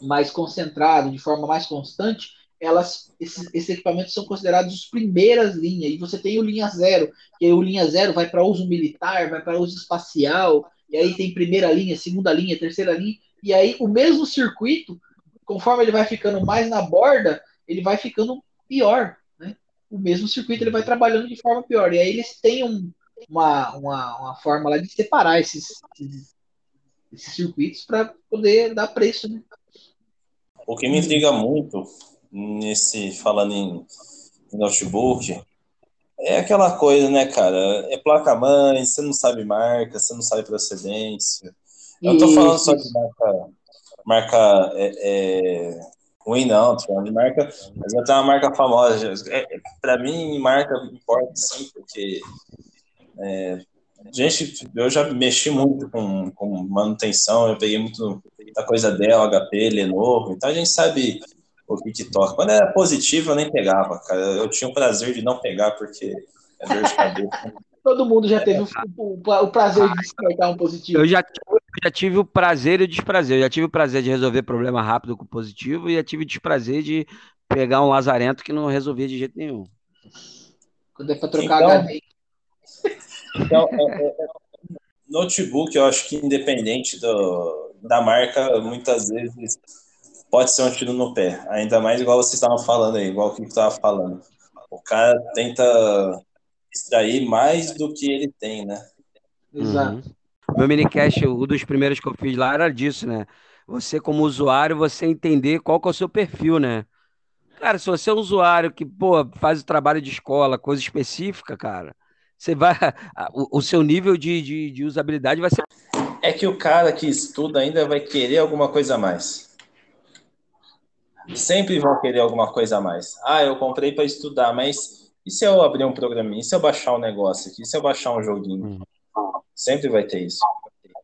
mais concentrado, de forma mais constante, elas, esses, esses, equipamentos são considerados os primeiras linhas, e você tem o linha zero, que o linha zero vai para uso militar, vai para uso espacial, e aí tem primeira linha, segunda linha, terceira linha, e aí o mesmo circuito, conforme ele vai ficando mais na borda, ele vai ficando pior, né? O mesmo circuito ele vai trabalhando de forma pior, e aí eles têm um, uma, uma, uma forma lá de separar esses, esses, esses circuitos para poder dar preço, né? O que me intriga muito nesse falando em, notebook, é aquela coisa, né, cara? É placa-mãe, você não sabe marca, você não sabe procedência. Eu não tô falando só de marca, marca é, é, ruim, não, tô falando de marca, mas eu tenho uma marca famosa. É, para mim, marca importa sim, porque é, gente, eu já mexi muito com, com manutenção, eu peguei muito da coisa dela, HP, Lenovo, então a gente sabe o TikTok. Quando era positivo, eu nem pegava, cara. Eu tinha o prazer de não pegar, porque é dor de cabeça. Todo mundo já teve o, o, o prazer de descartar um positivo. Eu já, eu já tive o prazer e o desprazer. Eu já tive o prazer de resolver problema rápido com positivo e já tive o desprazer de pegar um lazarento que não resolvia de jeito nenhum. Quando é para trocar então, HD. Então, é, é, é, notebook, eu acho que independente do, da marca, muitas vezes pode ser um tiro no pé. Ainda mais igual vocês estavam falando aí, igual o que estava falando. O cara tenta extrair mais do que ele tem, né? Exato. Uhum. Meu minicast, um dos primeiros que eu fiz lá era disso, né? Você, como usuário, você entender qual que é o seu perfil, né? Cara, se você é um usuário que, pô, faz o trabalho de escola, coisa específica, cara, você vai. O, o seu nível de, de, de usabilidade vai ser. É que o cara que estuda ainda vai querer alguma coisa a mais sempre vão querer alguma coisa a mais. Ah, eu comprei para estudar, mas e se eu abrir um programinha? E se eu baixar um negócio aqui? E se eu baixar um joguinho? Uhum. Sempre vai ter isso.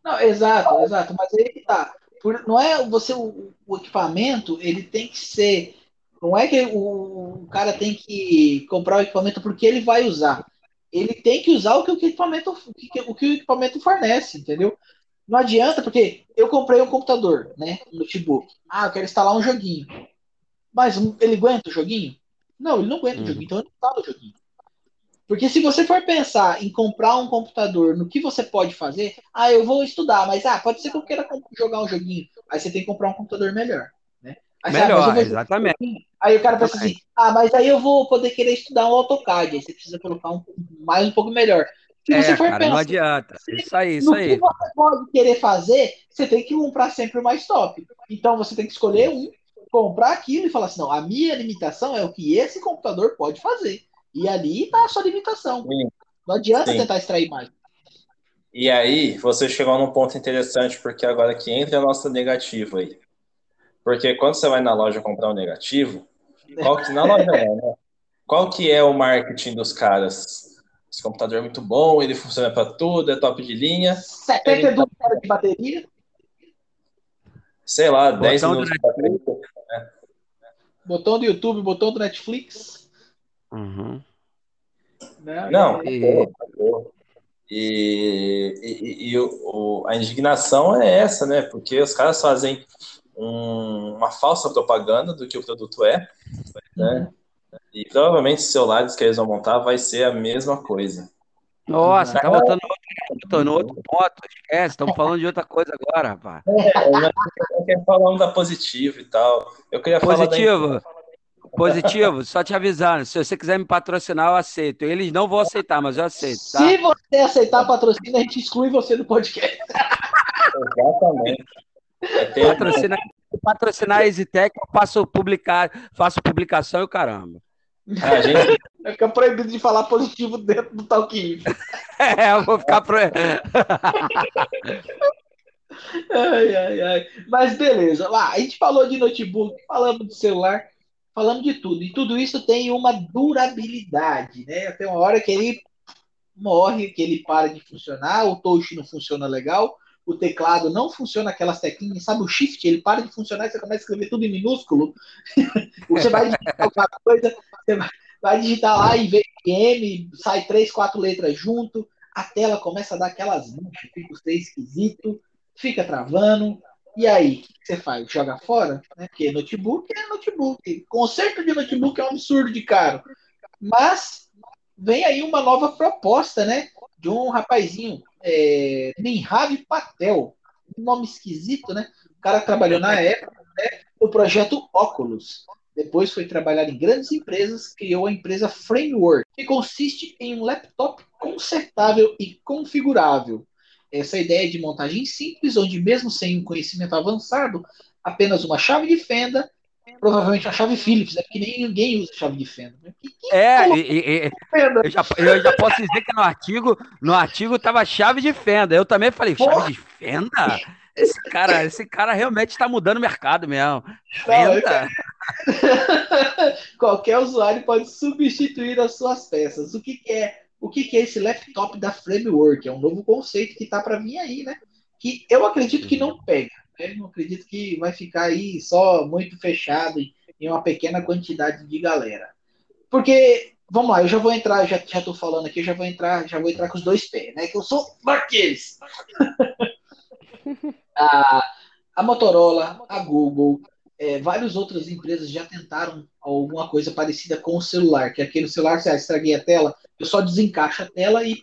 Não, exato, exato. Mas aí que tá. Por, não é você o, o, equipamento, ele tem que ser. Não é que o, o, cara tem que comprar o equipamento porque ele vai usar. Ele tem que usar o que o equipamento, o que, o, que o equipamento fornece, entendeu? Não adianta, porque eu comprei um computador, né? Um notebook. Ah, eu quero instalar um joguinho. Mas ele aguenta o joguinho? Não, ele não aguenta hum. o joguinho, então ele não instala o joguinho. Porque se você for pensar em comprar um computador, no que você pode fazer, ah, eu vou estudar, mas ah, pode ser que eu queira jogar um joguinho. Aí você tem que comprar um computador melhor. Né? Aí, melhor, ah, exatamente. Um aí o cara pensa assim, ah, mas aí eu vou poder querer estudar um AutoCAD. Aí você precisa colocar um mais um pouco melhor. Se é, você for cara, pensar, não adianta. Isso aí, isso aí. O que você pode querer fazer, você tem que comprar sempre o mais top. Então você tem que escolher um, comprar aquilo e falar assim, não, a minha limitação é o que esse computador pode fazer. E ali está a sua limitação. Sim. Não adianta Sim. tentar extrair mais. E aí, você chegou num ponto interessante, porque agora que entra a nossa negativa aí. Porque quando você vai na loja comprar um negativo, qual que, na loja é, né? Qual que é o marketing dos caras? Esse computador é muito bom, ele funciona para tudo, é top de linha. 72 horas de bateria. Sei lá, 10 minutos de bateria. Né? Botão do YouTube, botão do Netflix. Uhum. Né? Não, e... E, e, e o, a indignação é essa, né? Porque os caras fazem um, uma falsa propaganda do que o produto é, né? E provavelmente os celulares que eles vão montar vai ser a mesma coisa. Nossa, tá botando outro, no outro ponto, esquece, estamos falando de outra coisa agora, rapaz. É, eu quero falando da positivo e tal. Eu queria positivo. falar da... Positivo, só te avisando, se você quiser me patrocinar, eu aceito. Eles não vão aceitar, mas eu aceito. Tá? Se você aceitar patrocínio, a gente exclui você do podcast. Exatamente. Patrocinar, patrocinar a EasyTech, eu faço, publicar, faço publicação e o caramba. A gente... Fica proibido de falar positivo dentro do Talquinho. É, eu vou ficar proibido. ai, ai, ai. Mas beleza, lá, a gente falou de notebook, falamos de celular falando de tudo. E tudo isso tem uma durabilidade, né? Tem uma hora que ele morre, que ele para de funcionar, o touch não funciona legal, o teclado não funciona aquelas teclinhas, sabe o shift, ele para de funcionar e você começa a escrever tudo em minúsculo. você vai digitar alguma coisa, você vai, digitar lá em VM, sai três, quatro letras junto, a tela começa a dar aquelas manchas, fica três esquisito, fica travando, e aí, o que você faz? Joga fora? Né? Porque notebook é notebook. Conserto de notebook é um absurdo de caro. Mas vem aí uma nova proposta, né? De um rapazinho, é, Patel. Um nome esquisito, né? O cara trabalhou na época né, no projeto Oculus. Depois foi trabalhar em grandes empresas, criou a empresa Framework, que consiste em um laptop consertável e configurável essa ideia de montagem simples, onde mesmo sem um conhecimento avançado, apenas uma chave de fenda, provavelmente uma chave Phillips, é porque nem ninguém usa chave de fenda. Que, que é, e, e, eu, já, eu já posso dizer que no artigo, no artigo tava chave de fenda. Eu também falei, chave de fenda? Esse cara, esse cara realmente está mudando o mercado mesmo. Fenda. Qualquer usuário pode substituir as suas peças. O que, que é o que, que é esse laptop da Framework. É um novo conceito que está para vir aí, né? Que eu acredito que não pega. Né? Não acredito que vai ficar aí só muito fechado em uma pequena quantidade de galera. Porque, vamos lá, eu já vou entrar, já, já tô falando aqui, eu já vou entrar, já vou entrar com os dois pés, né? Que eu sou daqueles. a, a Motorola, a Google, é, várias outras empresas já tentaram alguma coisa parecida com o celular, que aquele celular, se ah, estraguei a tela, eu só desencaixo a tela e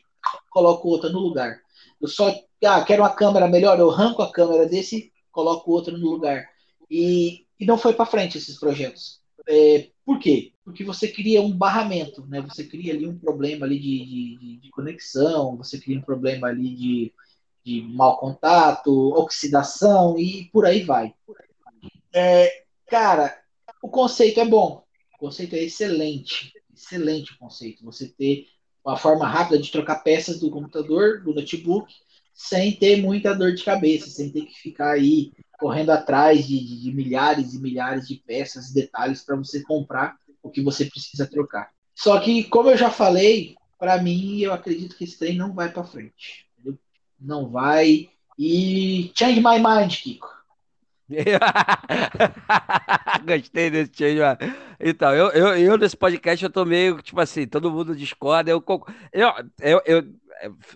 coloco outra no lugar. Eu só, ah, quero uma câmera melhor, eu arranco a câmera desse, coloco outra no lugar. E, e não foi para frente esses projetos. É, por quê? Porque você cria um barramento, né? Você cria ali um problema ali de, de, de conexão, você cria um problema ali de, de mau contato, oxidação e por aí vai. É, cara, o conceito é bom, o conceito é excelente, excelente o conceito. Você ter uma forma rápida de trocar peças do computador, do notebook, sem ter muita dor de cabeça, sem ter que ficar aí correndo atrás de, de, de milhares e milhares de peças e detalhes para você comprar o que você precisa trocar. Só que, como eu já falei, para mim, eu acredito que esse trem não vai para frente. Entendeu? não vai. E change my mind, Kiko. Gostei desse change my Então, eu, eu, eu nesse podcast eu tô meio, tipo assim, todo mundo discorda. Eu, eu, eu, eu,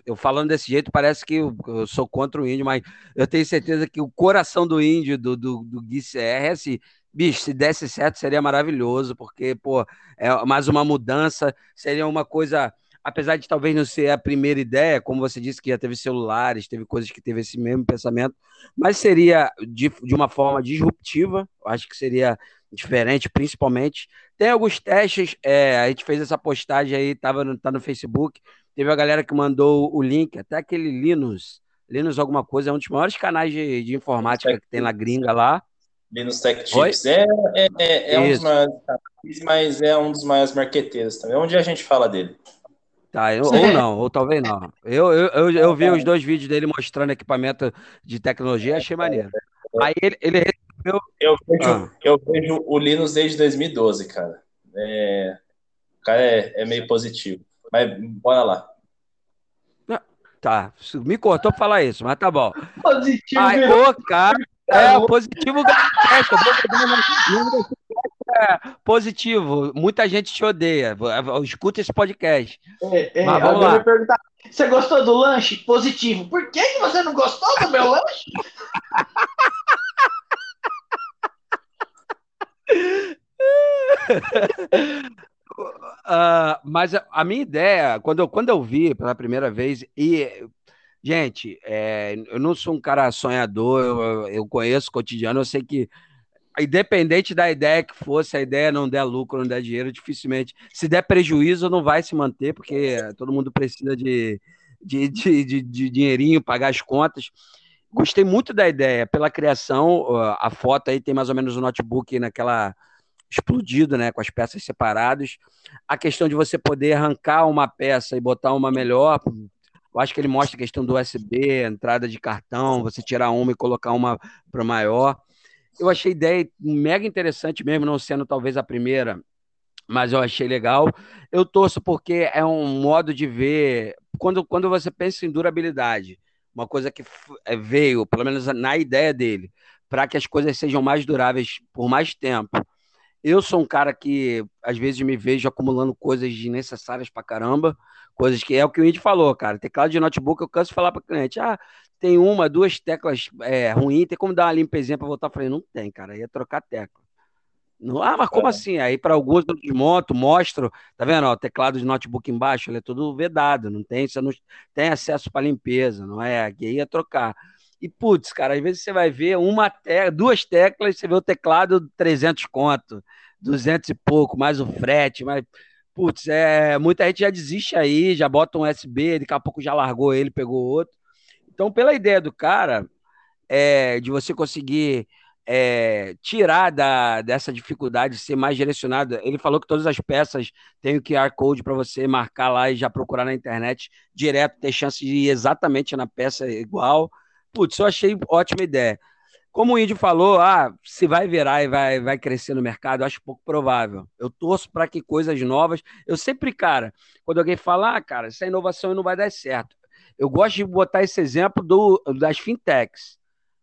eu falando desse jeito, parece que eu, eu, sou contra o índio, mas eu tenho certeza que o coração do índio, do, do, do Gui CR, é assim, bicho, se desse certo seria maravilhoso, porque, pô, é mais uma mudança, seria uma coisa apesar de talvez não ser a primeira ideia, como você disse que já teve celulares, teve coisas que teve esse mesmo pensamento, mas seria de, de uma forma disruptiva, acho que seria diferente, principalmente. Tem alguns testes, é, a gente fez essa postagem aí, tava tá no Facebook, teve a galera que mandou o link, até aquele Linux, Linux alguma coisa, é um dos maiores canais de, de informática que tem na gringa lá. Linux Tech Tips é, é, é, é um dos maiores mas é um dos maiores marqueteiros também. Onde a gente fala dele? Tá, eu, ou não, ou talvez não. Eu, eu, eu, eu, vi os dois vídeos dele mostrando equipamento de tecnologia, achei maneiro. Aí ele, ele recebeu. Eu vejo, ah. eu vejo o Linux desde 2012, cara. É, o cara é, é meio positivo. Mas bora lá. Tá, me cortou pra falar isso, mas tá bom. Positivo. Aí, ô, cara, é, o positivo é, positivo. Muita gente te odeia. Escuta esse podcast. É, é, Mas vamos lá. Perguntar, você gostou do lanche? Positivo. Por que, que você não gostou do meu lanche? Uh, mas a, a, minha ideia, quando eu, quando eu vi pela primeira vez, e Gente, é, eu não sou um cara sonhador, eu, eu conheço o cotidiano, eu sei que, independente da ideia que fosse, a ideia não der lucro, não der dinheiro, dificilmente. Se der prejuízo, não vai se manter, porque todo mundo precisa de, de, de, de, de dinheirinho, pagar as contas. Gostei muito da ideia, pela criação, a foto aí tem mais ou menos o um notebook naquela explodido, né, com as peças separadas. A questão de você poder arrancar uma peça e botar uma melhor, eu acho que ele mostra a questão do USB, entrada de cartão, você tirar uma e colocar uma para maior. Eu achei a ideia mega interessante mesmo, não sendo talvez a primeira, mas eu achei legal. Eu torço porque é um modo de ver. Quando, quando você pensa em durabilidade, uma coisa que é, veio, pelo menos na ideia dele, para que as coisas sejam mais duráveis por mais tempo. Eu sou um cara que às vezes me vejo acumulando coisas desnecessárias para caramba. Coisas que é o que o Indy falou, cara. Teclado de notebook, eu canso de falar para cliente. Ah, tem uma, duas teclas é, ruins, tem como dar uma limpezinha para voltar? Eu falei, não tem, cara. Ia trocar tecla. Não, ah, mas como é. assim? Aí para alguns eu desmonto, mostro, tá vendo? Ó, o teclado de notebook embaixo, ele é todo vedado, não tem, você não tem acesso para limpeza, não é? Aqui ia trocar. E putz, cara, às vezes você vai ver uma te duas teclas, você vê o teclado 300 conto, 200 e pouco, mais o frete, mais putz, é, muita gente já desiste aí, já bota um USB, daqui a pouco já largou ele, pegou outro. Então, pela ideia do cara, é, de você conseguir é, tirar da, dessa dificuldade de ser mais direcionado, ele falou que todas as peças têm o QR Code para você marcar lá e já procurar na internet direto, ter chance de ir exatamente na peça igual. Putz, eu achei ótima ideia. Como o Índio falou, ah, se vai virar e vai, vai crescer no mercado, eu acho pouco provável. Eu torço para que coisas novas. Eu sempre, cara, quando alguém fala, ah, cara, essa inovação não vai dar certo. Eu gosto de botar esse exemplo do, das fintechs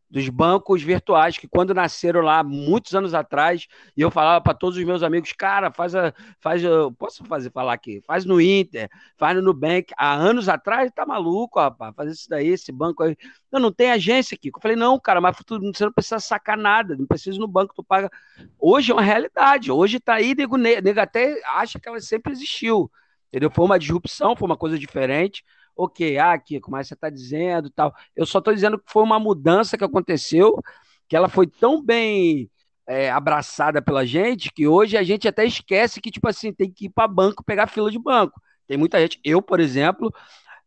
dos bancos virtuais, que quando nasceram lá muitos anos atrás, e eu falava para todos os meus amigos, cara, faz a, faz a, posso fazer falar aqui, faz no Inter, faz no Nubank, há anos atrás, tá maluco, rapaz, fazer isso daí, esse banco aí, não, não tem agência aqui, eu falei, não, cara, mas tu, você não precisa sacar nada, não precisa ir no banco, tu paga, hoje é uma realidade, hoje tá aí, nego, nego até acha que ela sempre existiu, entendeu, foi uma disrupção, foi uma coisa diferente, ok, ah, Kiko, mas você está dizendo tal. Eu só estou dizendo que foi uma mudança que aconteceu, que ela foi tão bem é, abraçada pela gente, que hoje a gente até esquece que, tipo assim, tem que ir para banco pegar fila de banco. Tem muita gente, eu, por exemplo,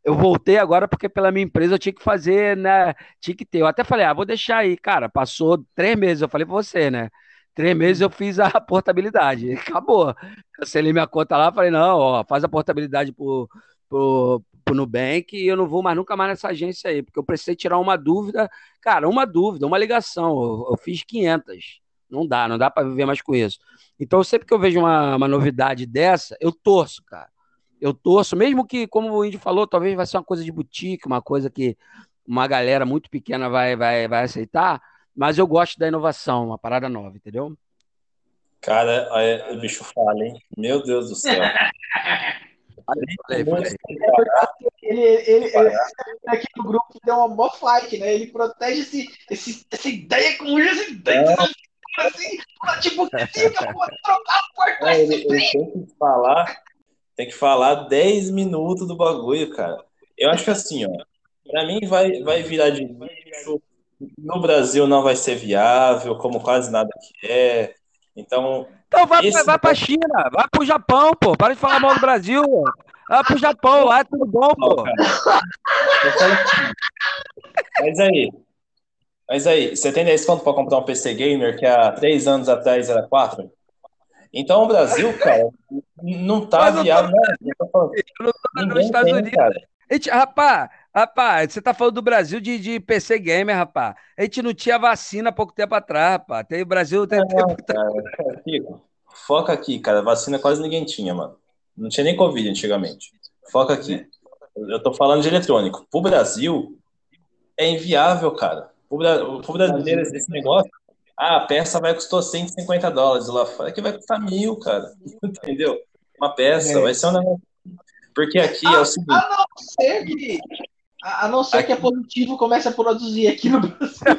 eu voltei agora porque pela minha empresa eu tinha que fazer, né? Tinha que ter. Eu até falei, ah, vou deixar aí, cara. Passou três meses, eu falei para você, né? Três meses eu fiz a portabilidade. Acabou. Cancelei minha conta lá, falei, não, ó, faz a portabilidade por, por, pro Nubank e eu não vou mais nunca mais nessa agência aí, porque eu precisei tirar uma dúvida, cara, uma dúvida, uma ligação. Eu, eu fiz 500. Não dá, não dá para viver mais com isso. Então, sempre que eu vejo uma, uma novidade dessa, eu torço, cara. Eu torço, mesmo que, como o Indy falou, talvez vai ser uma coisa de boutique, uma coisa que uma galera muito pequena vai, vai, vai aceitar, mas eu gosto da inovação, uma parada nova, entendeu? Cara, o bicho fala, hein? Meu Deus do céu. Falei, falei. Ele, ele, ele aqui no grupo deu uma mó fight, né? Ele protege esse, esse, essa ideia com essa ideia assim, tipo, fica, pô, trocar a porta É, ele, ele tem que falar, tem que falar 10 minutos do bagulho, cara. Eu acho que assim, ó, pra mim vai, vai virar de lixo. No Brasil não vai ser viável, como quase nada que é. Então, Então vai, Esse- vai pra China, vai pro Japão, pô. Para de falar mal do Brasil. Vai pro Japão, lá é tudo bom, Não, pô. Mas aí, mas aí, você tem 10 conto pra comprar um PC Gamer que há 3 anos atrás era 4? Então o Brasil, cara, não tá eu tô viável. Não, eu tô falando, Eu não tô nos Estados tem, Unidos. cara. Gente, rapaz, rapaz, você tá falando do Brasil de, de PC Gamer, rapaz. A gente não tinha vacina há pouco tempo atrás, rapaz. Tem o Brasil tem Não, tempo. cara, foca aqui, cara. Vacina quase ninguém tinha, mano. Não tinha nem Covid antigamente. Foca aqui. Eu tô falando de eletrônico. Pro Brasil, é inviável, cara. Pro, Bra- pro brasileiro, esse negócio. Ah, a peça vai custar 150 dólares lá fora, que vai custar mil, cara. Entendeu? Uma peça, É. vai ser um negócio. Porque aqui é o seguinte. A não ser que, a, a não ser que a positivo comece a produzir aqui no Brasil.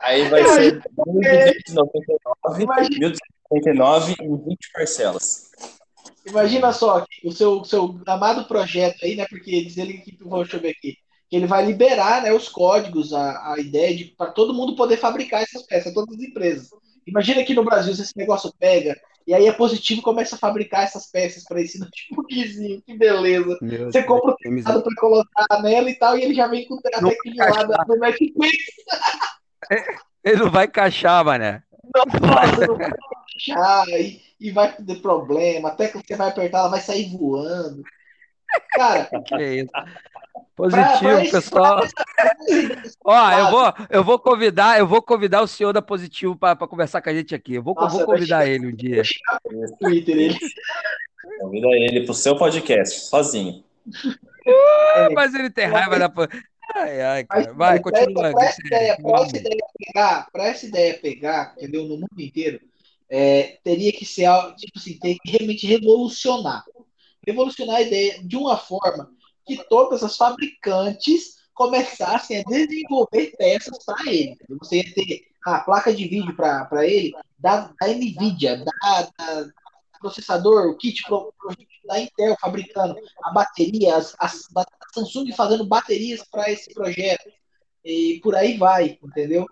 Aí vai ser 1.299, Imagina. 1.299 em 20 parcelas. Imagina só o seu, seu amado projeto aí, né? Porque diz ele que deixa eu ver aqui, que ele vai liberar, né, os códigos, a, a ideia de para todo mundo poder fabricar essas peças, todas as empresas. Imagina que no Brasil se esse negócio pega e aí a positivo começa a fabricar essas peças para esse notebookzinho, que beleza. Meu Você compra o Deus, teclado para colocar nela e tal, e ele já vem com o Não da- do Netflix. Ele não vai encaixar, mané. Nossa, não vai fechar, e, e vai ter problema. Até que você vai apertar, ela vai sair voando. Cara, Que isso. Positivo, pra pessoal. Ó, eu vou, eu vou convidar, eu vou convidar o senhor da Positivo para conversar com a gente aqui. Eu vou, eu Nossa, vou convidar ele um dia. Twitter ele. Convida ele pro seu podcast, sozinho. É. Mas ele tem raiva da. po- Ai, ai, cara. Vai, continua. Pra essa ideia, pra essa ideia pegar, pra essa ideia pegar, entendeu? No mundo inteiro, é, teria que ser algo, tipo assim, ter que realmente revolucionar. Revolucionar a ideia de uma forma que todas as fabricantes começassem a desenvolver peças para ele. Você ia ter a placa de vídeo para ele da, da NVIDIA, da, da processador, o kit pro, pro- da Intel fabricando a bateria, as, as, a Samsung fazendo baterias para esse projeto e por aí vai, entendeu?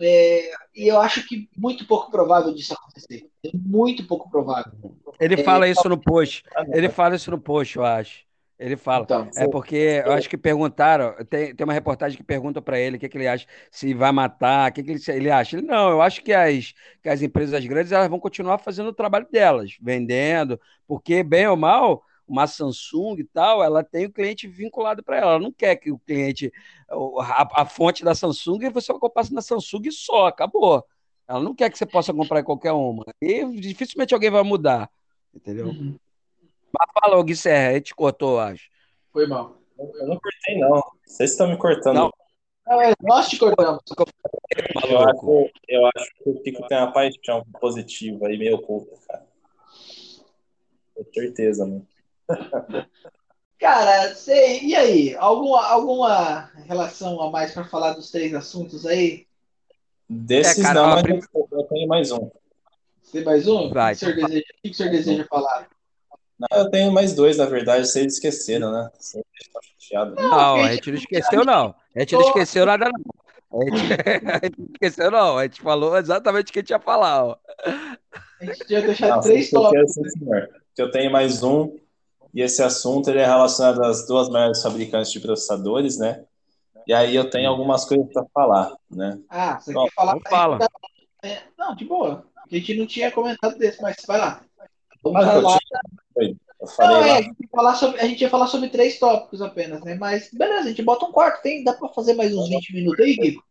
É, e eu acho que muito pouco provável disso acontecer. É muito pouco provável. Ele fala isso no post. Ele fala isso no post, eu acho. Ele fala. Então, É porque eu acho que perguntaram, tem, tem uma reportagem que pergunta para ele o que, que ele acha, se vai matar, o que, que ele, ele acha. Ele, não, eu acho que as, que as empresas grandes elas vão continuar fazendo o trabalho delas, vendendo, porque, bem ou mal, uma Samsung e tal, ela tem o cliente vinculado para ela. Ela não quer que o cliente, a, a fonte da Samsung, você comprar na Samsung e só, acabou. Ela não quer que você possa comprar em qualquer uma. E dificilmente alguém vai mudar, entendeu? uhum, Fala, o Gui Serra, ele te cortou, acho. foi mal. Eu não cortei, não. Vocês estão me cortando. Não. Não, é, nós te cortamos. Eu acho, eu acho que o Kiko tem uma paixão positiva aí, meio oculta, cara. Com certeza, mano. Cara, sei, e aí? Alguma, alguma relação a mais para falar dos três assuntos aí? Desses É, cara, não, mas prim- eu tenho mais um. Tem mais um? Vai. O que o senhor deseja, o que o senhor deseja falar? Não, eu tenho mais dois, na verdade, vocês esqueceram, né? Vocês estão chateados. Não, a gente- não esqueceu, não. A gente não esqueceu nada, não. A gente, a gente não esqueceu, não. A gente falou exatamente o que a gente ia falar. Ó. A gente tinha deixado Não, três esqueceram, tópicos. sim, senhor. Que eu tenho mais um, e esse assunto ele é relacionado às duas maiores fabricantes de processadores, né? E aí eu tenho algumas coisas para falar, né? Ah, você quer falar? Então fala. É, não, de boa. A gente não tinha comentado desse, mas vai lá. Vamos Mas eu falar. tinha- Não, é, a gente, ia falar sobre, a gente ia falar sobre três tópicos apenas, né? Mas beleza, a gente bota um quarto. Tem, dá pra fazer mais uns 20 minutos aí, Guigo?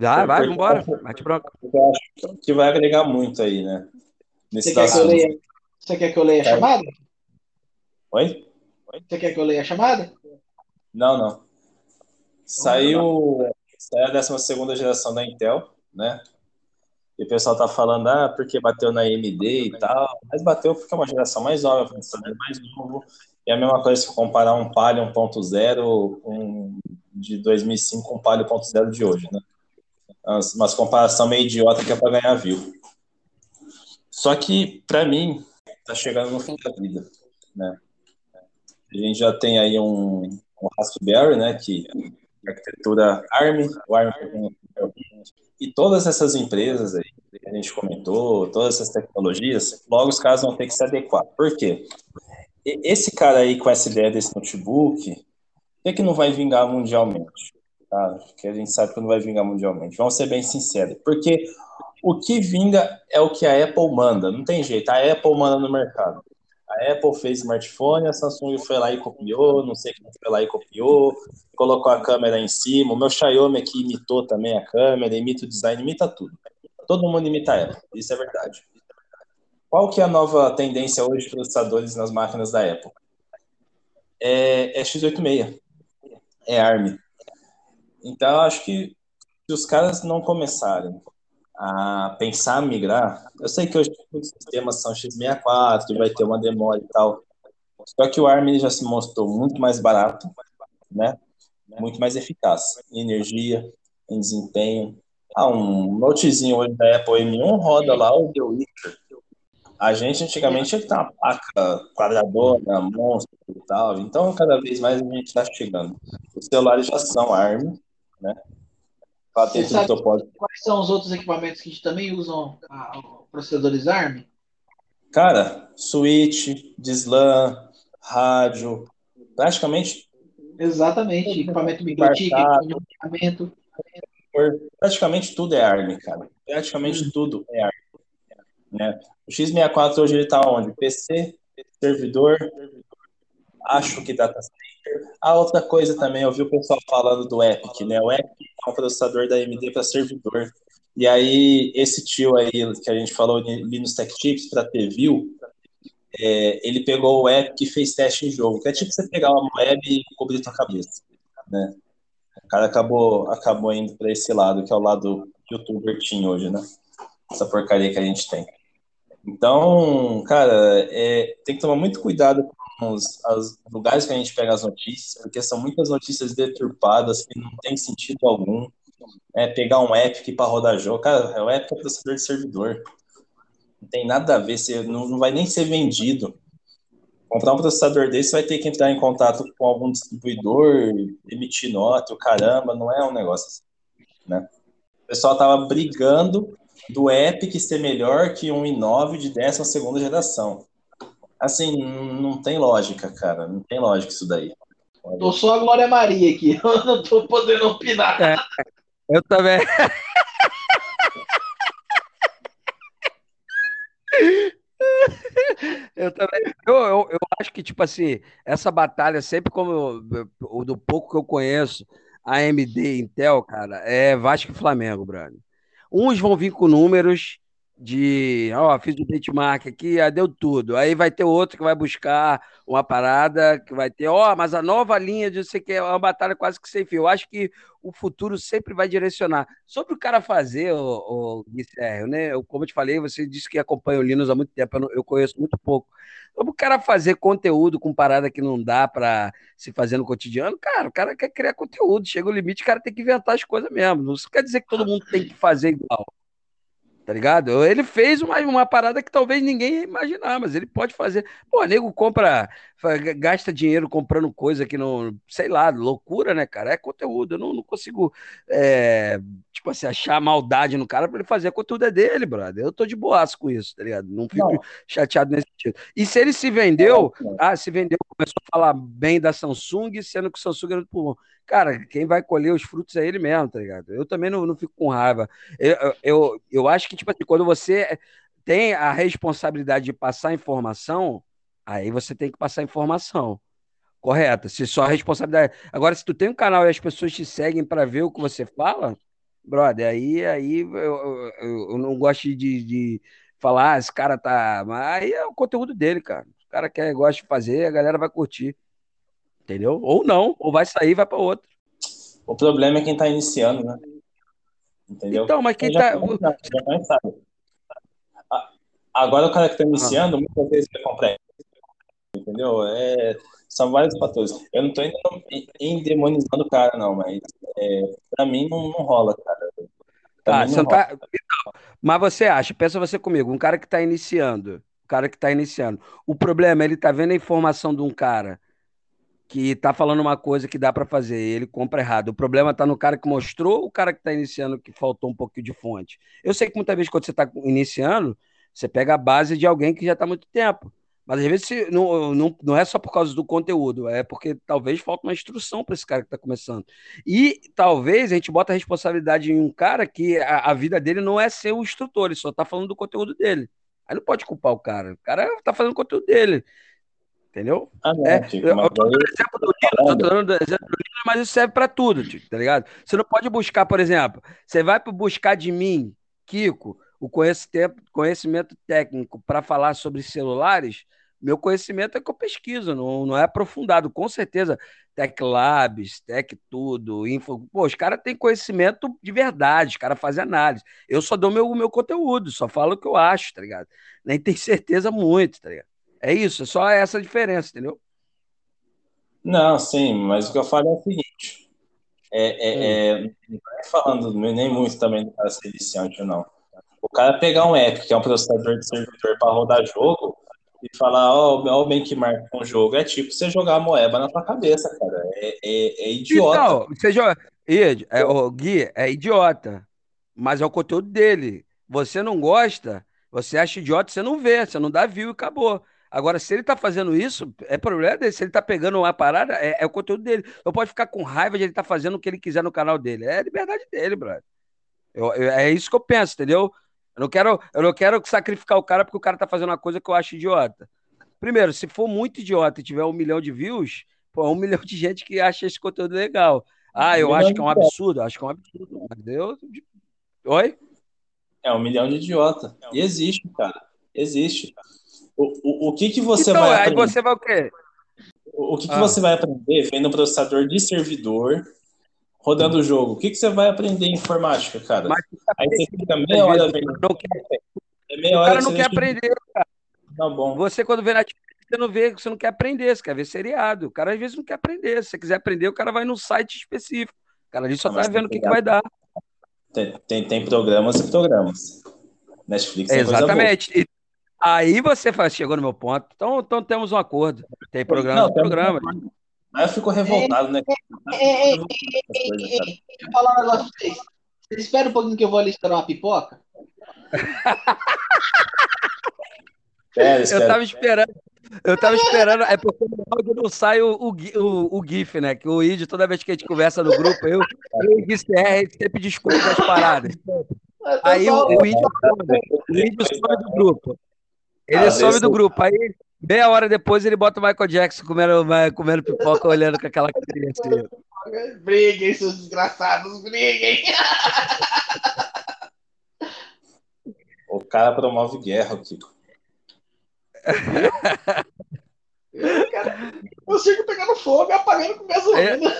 Já, vai, vambora. Bate bronca. Eu acho que vai agregar muito aí, né? Nesse Você quer, que eu leia, você quer que eu leia a Tá. chamada? Oi? Você quer que eu leia a chamada? Não, não. Saiu, saiu a 12 geração da Intel, né? E o pessoal tá falando, ah, porque bateu na AMD e tal, mas bateu porque é uma geração mais nova, mais novo, e a mesma coisa se comparar um Palio 1.0 com, de 2005 com um Palio 1.0 de hoje, né? Mas, mas comparação meio idiota que é para ganhar view. Só que, para mim, tá chegando no fim da vida, né? A gente já tem aí um, um Raspberry, né, que é arquitetura ARM, o ARM e todas essas empresas aí que a gente comentou, todas essas tecnologias, logo os caras vão ter que se adequar. Por quê? Esse cara aí com essa ideia desse notebook, por que, que não vai vingar mundialmente? Tá? Porque a gente sabe que não vai vingar mundialmente. Vamos ser bem sinceros. Porque o que vinga é o que a Apple manda. Não tem jeito. A Apple manda no mercado. A Apple fez smartphone, a Samsung foi lá e copiou, não sei quem foi lá e copiou, colocou a câmera em cima. O meu Xiaomi aqui imitou também a câmera, imita o design, imita tudo. Todo mundo imita a Apple, isso é verdade. Qual que é a nova tendência hoje de processadores nas máquinas da Apple? É, é x86, é ARM. Então, acho que se os caras não começarem a pensar migrar, eu sei que hoje os sistemas são x64, vai ter uma demora e tal, só que o ARM já se mostrou muito mais barato, né? Muito mais eficaz em energia, em desempenho. Ah, um notezinho hoje da Apple M1 roda lá o The Witcher. A gente antigamente tinha que ter uma placa quadradona, monstro e tal. Então, cada vez mais a gente está chegando. Os celulares já são ARM, né? Sabe quais são os outros equipamentos que também usam a, processadores ARM? Cara, switch, DSLAM, rádio, praticamente. Exatamente, equipamento MikroTik, equipamento. Praticamente tudo é ARM, cara. Praticamente hum. tudo é ARM. Né? O x64 hoje ele está onde? PC, servidor, acho que data. A outra coisa também, eu vi o pessoal falando do Epic, né? O Epic é um processador da AMD para servidor. E aí, esse tio aí que a gente falou, Linux Tech Tips, para ter view, é, ele pegou o Epic e fez teste em jogo, que é tipo você pegar uma web e cobrir tua cabeça, né? O cara acabou, acabou indo para esse lado, que é o lado youtuber team hoje, né? Essa porcaria que a gente tem. Então, cara, é, tem que tomar muito cuidado com os, os, lugares que a gente pega as notícias, porque são muitas notícias deturpadas que não tem sentido algum. É, pegar um Epic para rodar jogo, cara, o Epic é processador de servidor. Não tem nada a ver, você não, não vai nem ser vendido. Comprar um processador desse vai ter que entrar em contato com algum distribuidor, emitir nota, o caramba, não é um negócio assim, né? O pessoal tava brigando do Epic ser melhor que um i9 de 12 geração. Assim, não tem lógica, cara. Não tem lógica isso daí. Tô só a Glória Maria aqui. Eu não tô podendo opinar. É, eu também. Eu também. Eu, eu, eu, acho que, tipo assim, essa batalha, sempre como o do pouco que eu conheço, AMD e Intel, cara, é Vasco e Flamengo, brother. Uns vão vir com números de, ó, fiz o benchmark aqui, ah, deu tudo. Aí vai ter outro que vai buscar uma parada, que vai ter, ó, mas a nova linha de você que é uma batalha quase que sem fio. Eu acho que o futuro sempre vai direcionar. Sobre o cara fazer, o, o né? Eu, como eu te falei, você disse que acompanha o Linux há muito tempo, eu, não, eu conheço muito pouco. Sobre o cara fazer conteúdo com parada que não dá para se fazer no cotidiano, cara, o cara quer criar conteúdo, chega o limite, o cara tem que inventar as coisas mesmo. Não quer dizer que todo mundo tem que fazer igual tá ligado? Ele fez uma, uma parada que talvez ninguém ia imaginar, mas ele pode fazer. Pô, nego compra, gasta dinheiro comprando coisa que não, sei lá, loucura, né, cara? É conteúdo. Eu não, não consigo, é, tipo assim, achar maldade no cara para ele fazer. conteúdo é dele, brother. Eu tô de boaço com isso, tá ligado? Não fico não. chateado nesse sentido. E se ele se vendeu, ah, se vendeu, começou a falar bem da Samsung, sendo que o Samsung era muito bom cara, quem vai colher os frutos é ele mesmo, tá ligado? Eu também não, não fico com raiva. Eu, eu, eu acho que, tipo assim, quando você tem a responsabilidade de passar informação, aí você tem que passar informação. Correto. Se só a responsabilidade. Agora, se tu tem um canal e as pessoas te seguem para ver o que você fala, brother, aí, aí eu, eu, eu não gosto de, de falar, ah, esse cara tá. Mas aí é o conteúdo dele, cara. O cara quer, gosta de fazer, a galera vai curtir. Entendeu? Ou não, ou vai sair e vai para outro. O problema é quem tá iniciando, né? Entendeu? Então, mas quem já tá. Já. A- Agora o cara que tá iniciando, Ah. muitas vezes vai comprar. Entendeu? É, são vários fatores. Eu não ainda endemonizando o cara, não, mas é, pra mim não, não rola, cara. Pra Tá, você tá. Então, mas você acha, pensa você comigo, um cara que está iniciando, um cara que está iniciando. O problema é ele tá vendo a informação de um cara que tá falando uma coisa que dá para fazer, ele compra errado. O problema tá no cara que mostrou, ou o cara que tá iniciando que faltou um pouquinho de fonte. Eu sei que muitas vezes quando você tá iniciando, você pega a base de alguém que já tá há muito tempo. Mas às vezes não, não, não é só por causa do conteúdo, é porque talvez falta uma instrução para esse cara que está começando. E talvez a gente bota a responsabilidade em um cara que a, a vida dele não é ser o instrutor, ele só está falando do conteúdo dele. Aí não pode culpar o cara. O cara está fazendo o conteúdo dele. Entendeu? Ah, não, É, Tico, eu, tô dando exemplo do Nilo, tô dando exemplo do Nilo, mas isso serve para tudo, Tico, tá ligado? Você não pode buscar, por exemplo, você vai buscar de mim, Kiko, o conhecimento, conhecimento técnico para falar sobre celulares. Meu conhecimento é que eu pesquiso, não, não é aprofundado. Com certeza, Tech Labs, Tech Tudo, Info. Pô, os caras têm conhecimento de verdade, os caras fazem análise. Eu só dou meu, meu conteúdo, só falo o que eu acho, tá ligado? Nem tenho certeza muito, tá ligado? É isso, é só essa diferença, entendeu? Não, sim, mas o que eu falo é o seguinte: é, é, é, não é falando nem muito também do cara ser viciante ou não. O cara pegar um app, que é um processador de servidor para rodar jogo, e falar, ó, ó, o benchmark com o jogo, é tipo você jogar a moeba na tua cabeça, cara. É, é, é idiota. Então, você joga. Id, é, o Gui é idiota, mas é o conteúdo dele. Você não gosta, você acha idiota, você não vê, você não dá view e acabou. Agora, se ele tá fazendo isso, é problema dele. Se ele tá pegando uma parada, é, é o conteúdo dele. Não pode ficar com raiva de ele estar fazendo o que ele quiser no canal dele. É a liberdade dele, brother. Eu- eu- é isso que eu penso, entendeu? Eu não quero, eu não quero sacrificar o cara porque o cara tá fazendo uma coisa que eu acho idiota. Primeiro, se for muito idiota e tiver um milhão de views, pô, é um milhão de gente que acha esse conteúdo legal. Ah, eu Um acho que é um absurdo, acho que é um absurdo. Mas eu. Oi? É um milhão de idiota. E existe, cara. Existe. O, o, o que que você então, vai aí aprender? você vai o quê? O que, que Ah. você vai aprender vendo um processador de servidor rodando o jogo? O que, que você vai aprender em informática, cara? Mas Aí você fica meia hora vendo. não quer- É meia o hora cara que não quer aprender. Tá bom. Você, quando vê Netflix, você não vê, você não quer aprender, você quer ver seriado. O cara às vezes não quer aprender. Se você quiser aprender, o cara vai num site específico. O cara ali só tá vendo o que, que que vai dar. Tem, tem, tem programas e programas. Netflix é. Exatamente. E aí você fala, chegou no meu ponto. Então, então temos um acordo. Tem programa Não, tem- programa. Aí eu fico revoltado, né? Ei, ei, Eu fico ei, revoltado com essas coisas, cara. Deixa eu falar um negócio pra vocês. Vocês esperam um pouquinho que eu vou ali estourar uma pipoca? Sério, Eu tava esperando. Eu tava esperando, é porque no áudio não sai o, o, o, o GIF, né? Que o Id, toda vez que a gente conversa no grupo, eu, eu e o Gui CR sempre discute as paradas. Aí o, o Id some, o Id some do grupo. Ele Às some vezes do eu- grupo. Aí, meia hora depois, ele bota o Michael Jackson comendo, comendo pipoca, olhando com aquela carinha assim. Briguem, seus desgraçados, briguem. O cara promove guerra, Kiko. Cara, eu sigo pegando fogo e apagando com gasolina.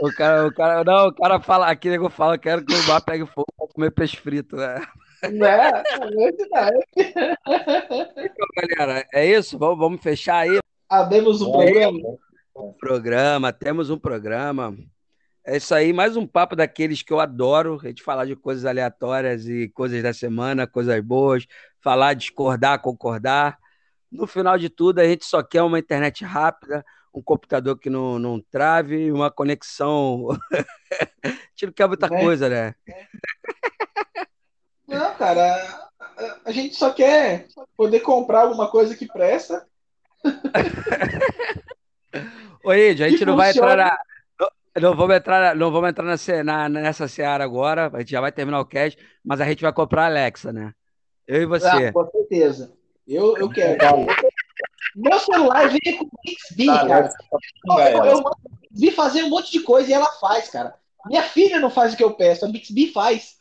O cara, o cara, não, o cara fala, aqui nego fala, quero que o bar pegue fogo pra comer peixe frito, né? Né? É verdade. Então, galera, é isso? Vamos, vamos fechar aí Abemos o É, programa. o programa, temos um programa. É isso aí, mais um papo daqueles que eu adoro, a gente falar de coisas aleatórias e coisas da semana, coisas boas, falar, discordar, concordar. No final de tudo, a gente só quer uma internet rápida, um computador que não, não trave, uma conexão. a gente não quer muita Né? coisa, né? Não, cara, a, a gente só quer poder comprar alguma coisa que presta. Ô, Id, a gente Que não vai funcione. entrar na. Não, vamos entrar, não vamos entrar se- na- nessa seara agora, a gente já vai terminar o cast, mas a gente vai comprar a Alexa, né? Eu e você. Ah, com certeza. Eu, eu quero. Meu celular veio com Bixby, Ah, cara. Pra Eu, xingar eu, eu a Bixby fazer um monte de coisa e ela faz, cara. Minha filha não faz o que eu peço, a Bixby faz.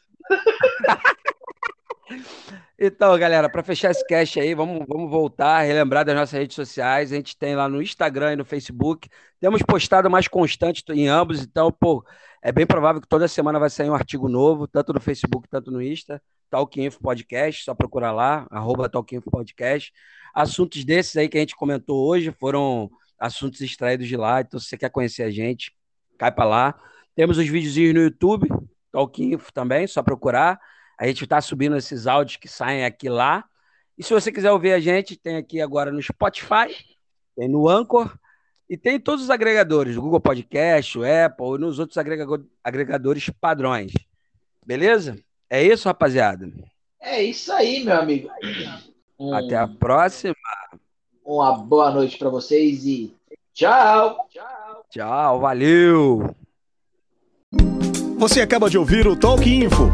Então, galera, para fechar esse cast aí, vamos, vamos voltar, relembrar das nossas redes sociais. A gente tem lá no Instagram e no Facebook. Temos postado mais constante em ambos, então, pô, é bem provável que toda semana vai sair um artigo novo, tanto no Facebook, tanto no Insta. Talking Info Podcast, só procurar lá, arroba Talking Info Podcast. Assuntos desses aí que a gente comentou hoje foram assuntos extraídos de lá, então se você quer conhecer a gente, cai para lá. Temos os videozinhos no YouTube, Talking Info também, só procurar. A gente está subindo esses áudios que saem aqui lá. E se você quiser ouvir a gente, tem aqui agora no Spotify, tem no Anchor e tem todos os agregadores, o Google Podcast, o Apple e nos outros agregadores padrões. Beleza? É isso, rapaziada? É isso aí, meu amigo. Um... Até a próxima. Uma boa noite para vocês e tchau. Tchau. Tchau, valeu. Você acaba de ouvir o Talk Info,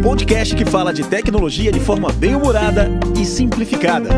podcast que fala de tecnologia de forma bem humorada e simplificada.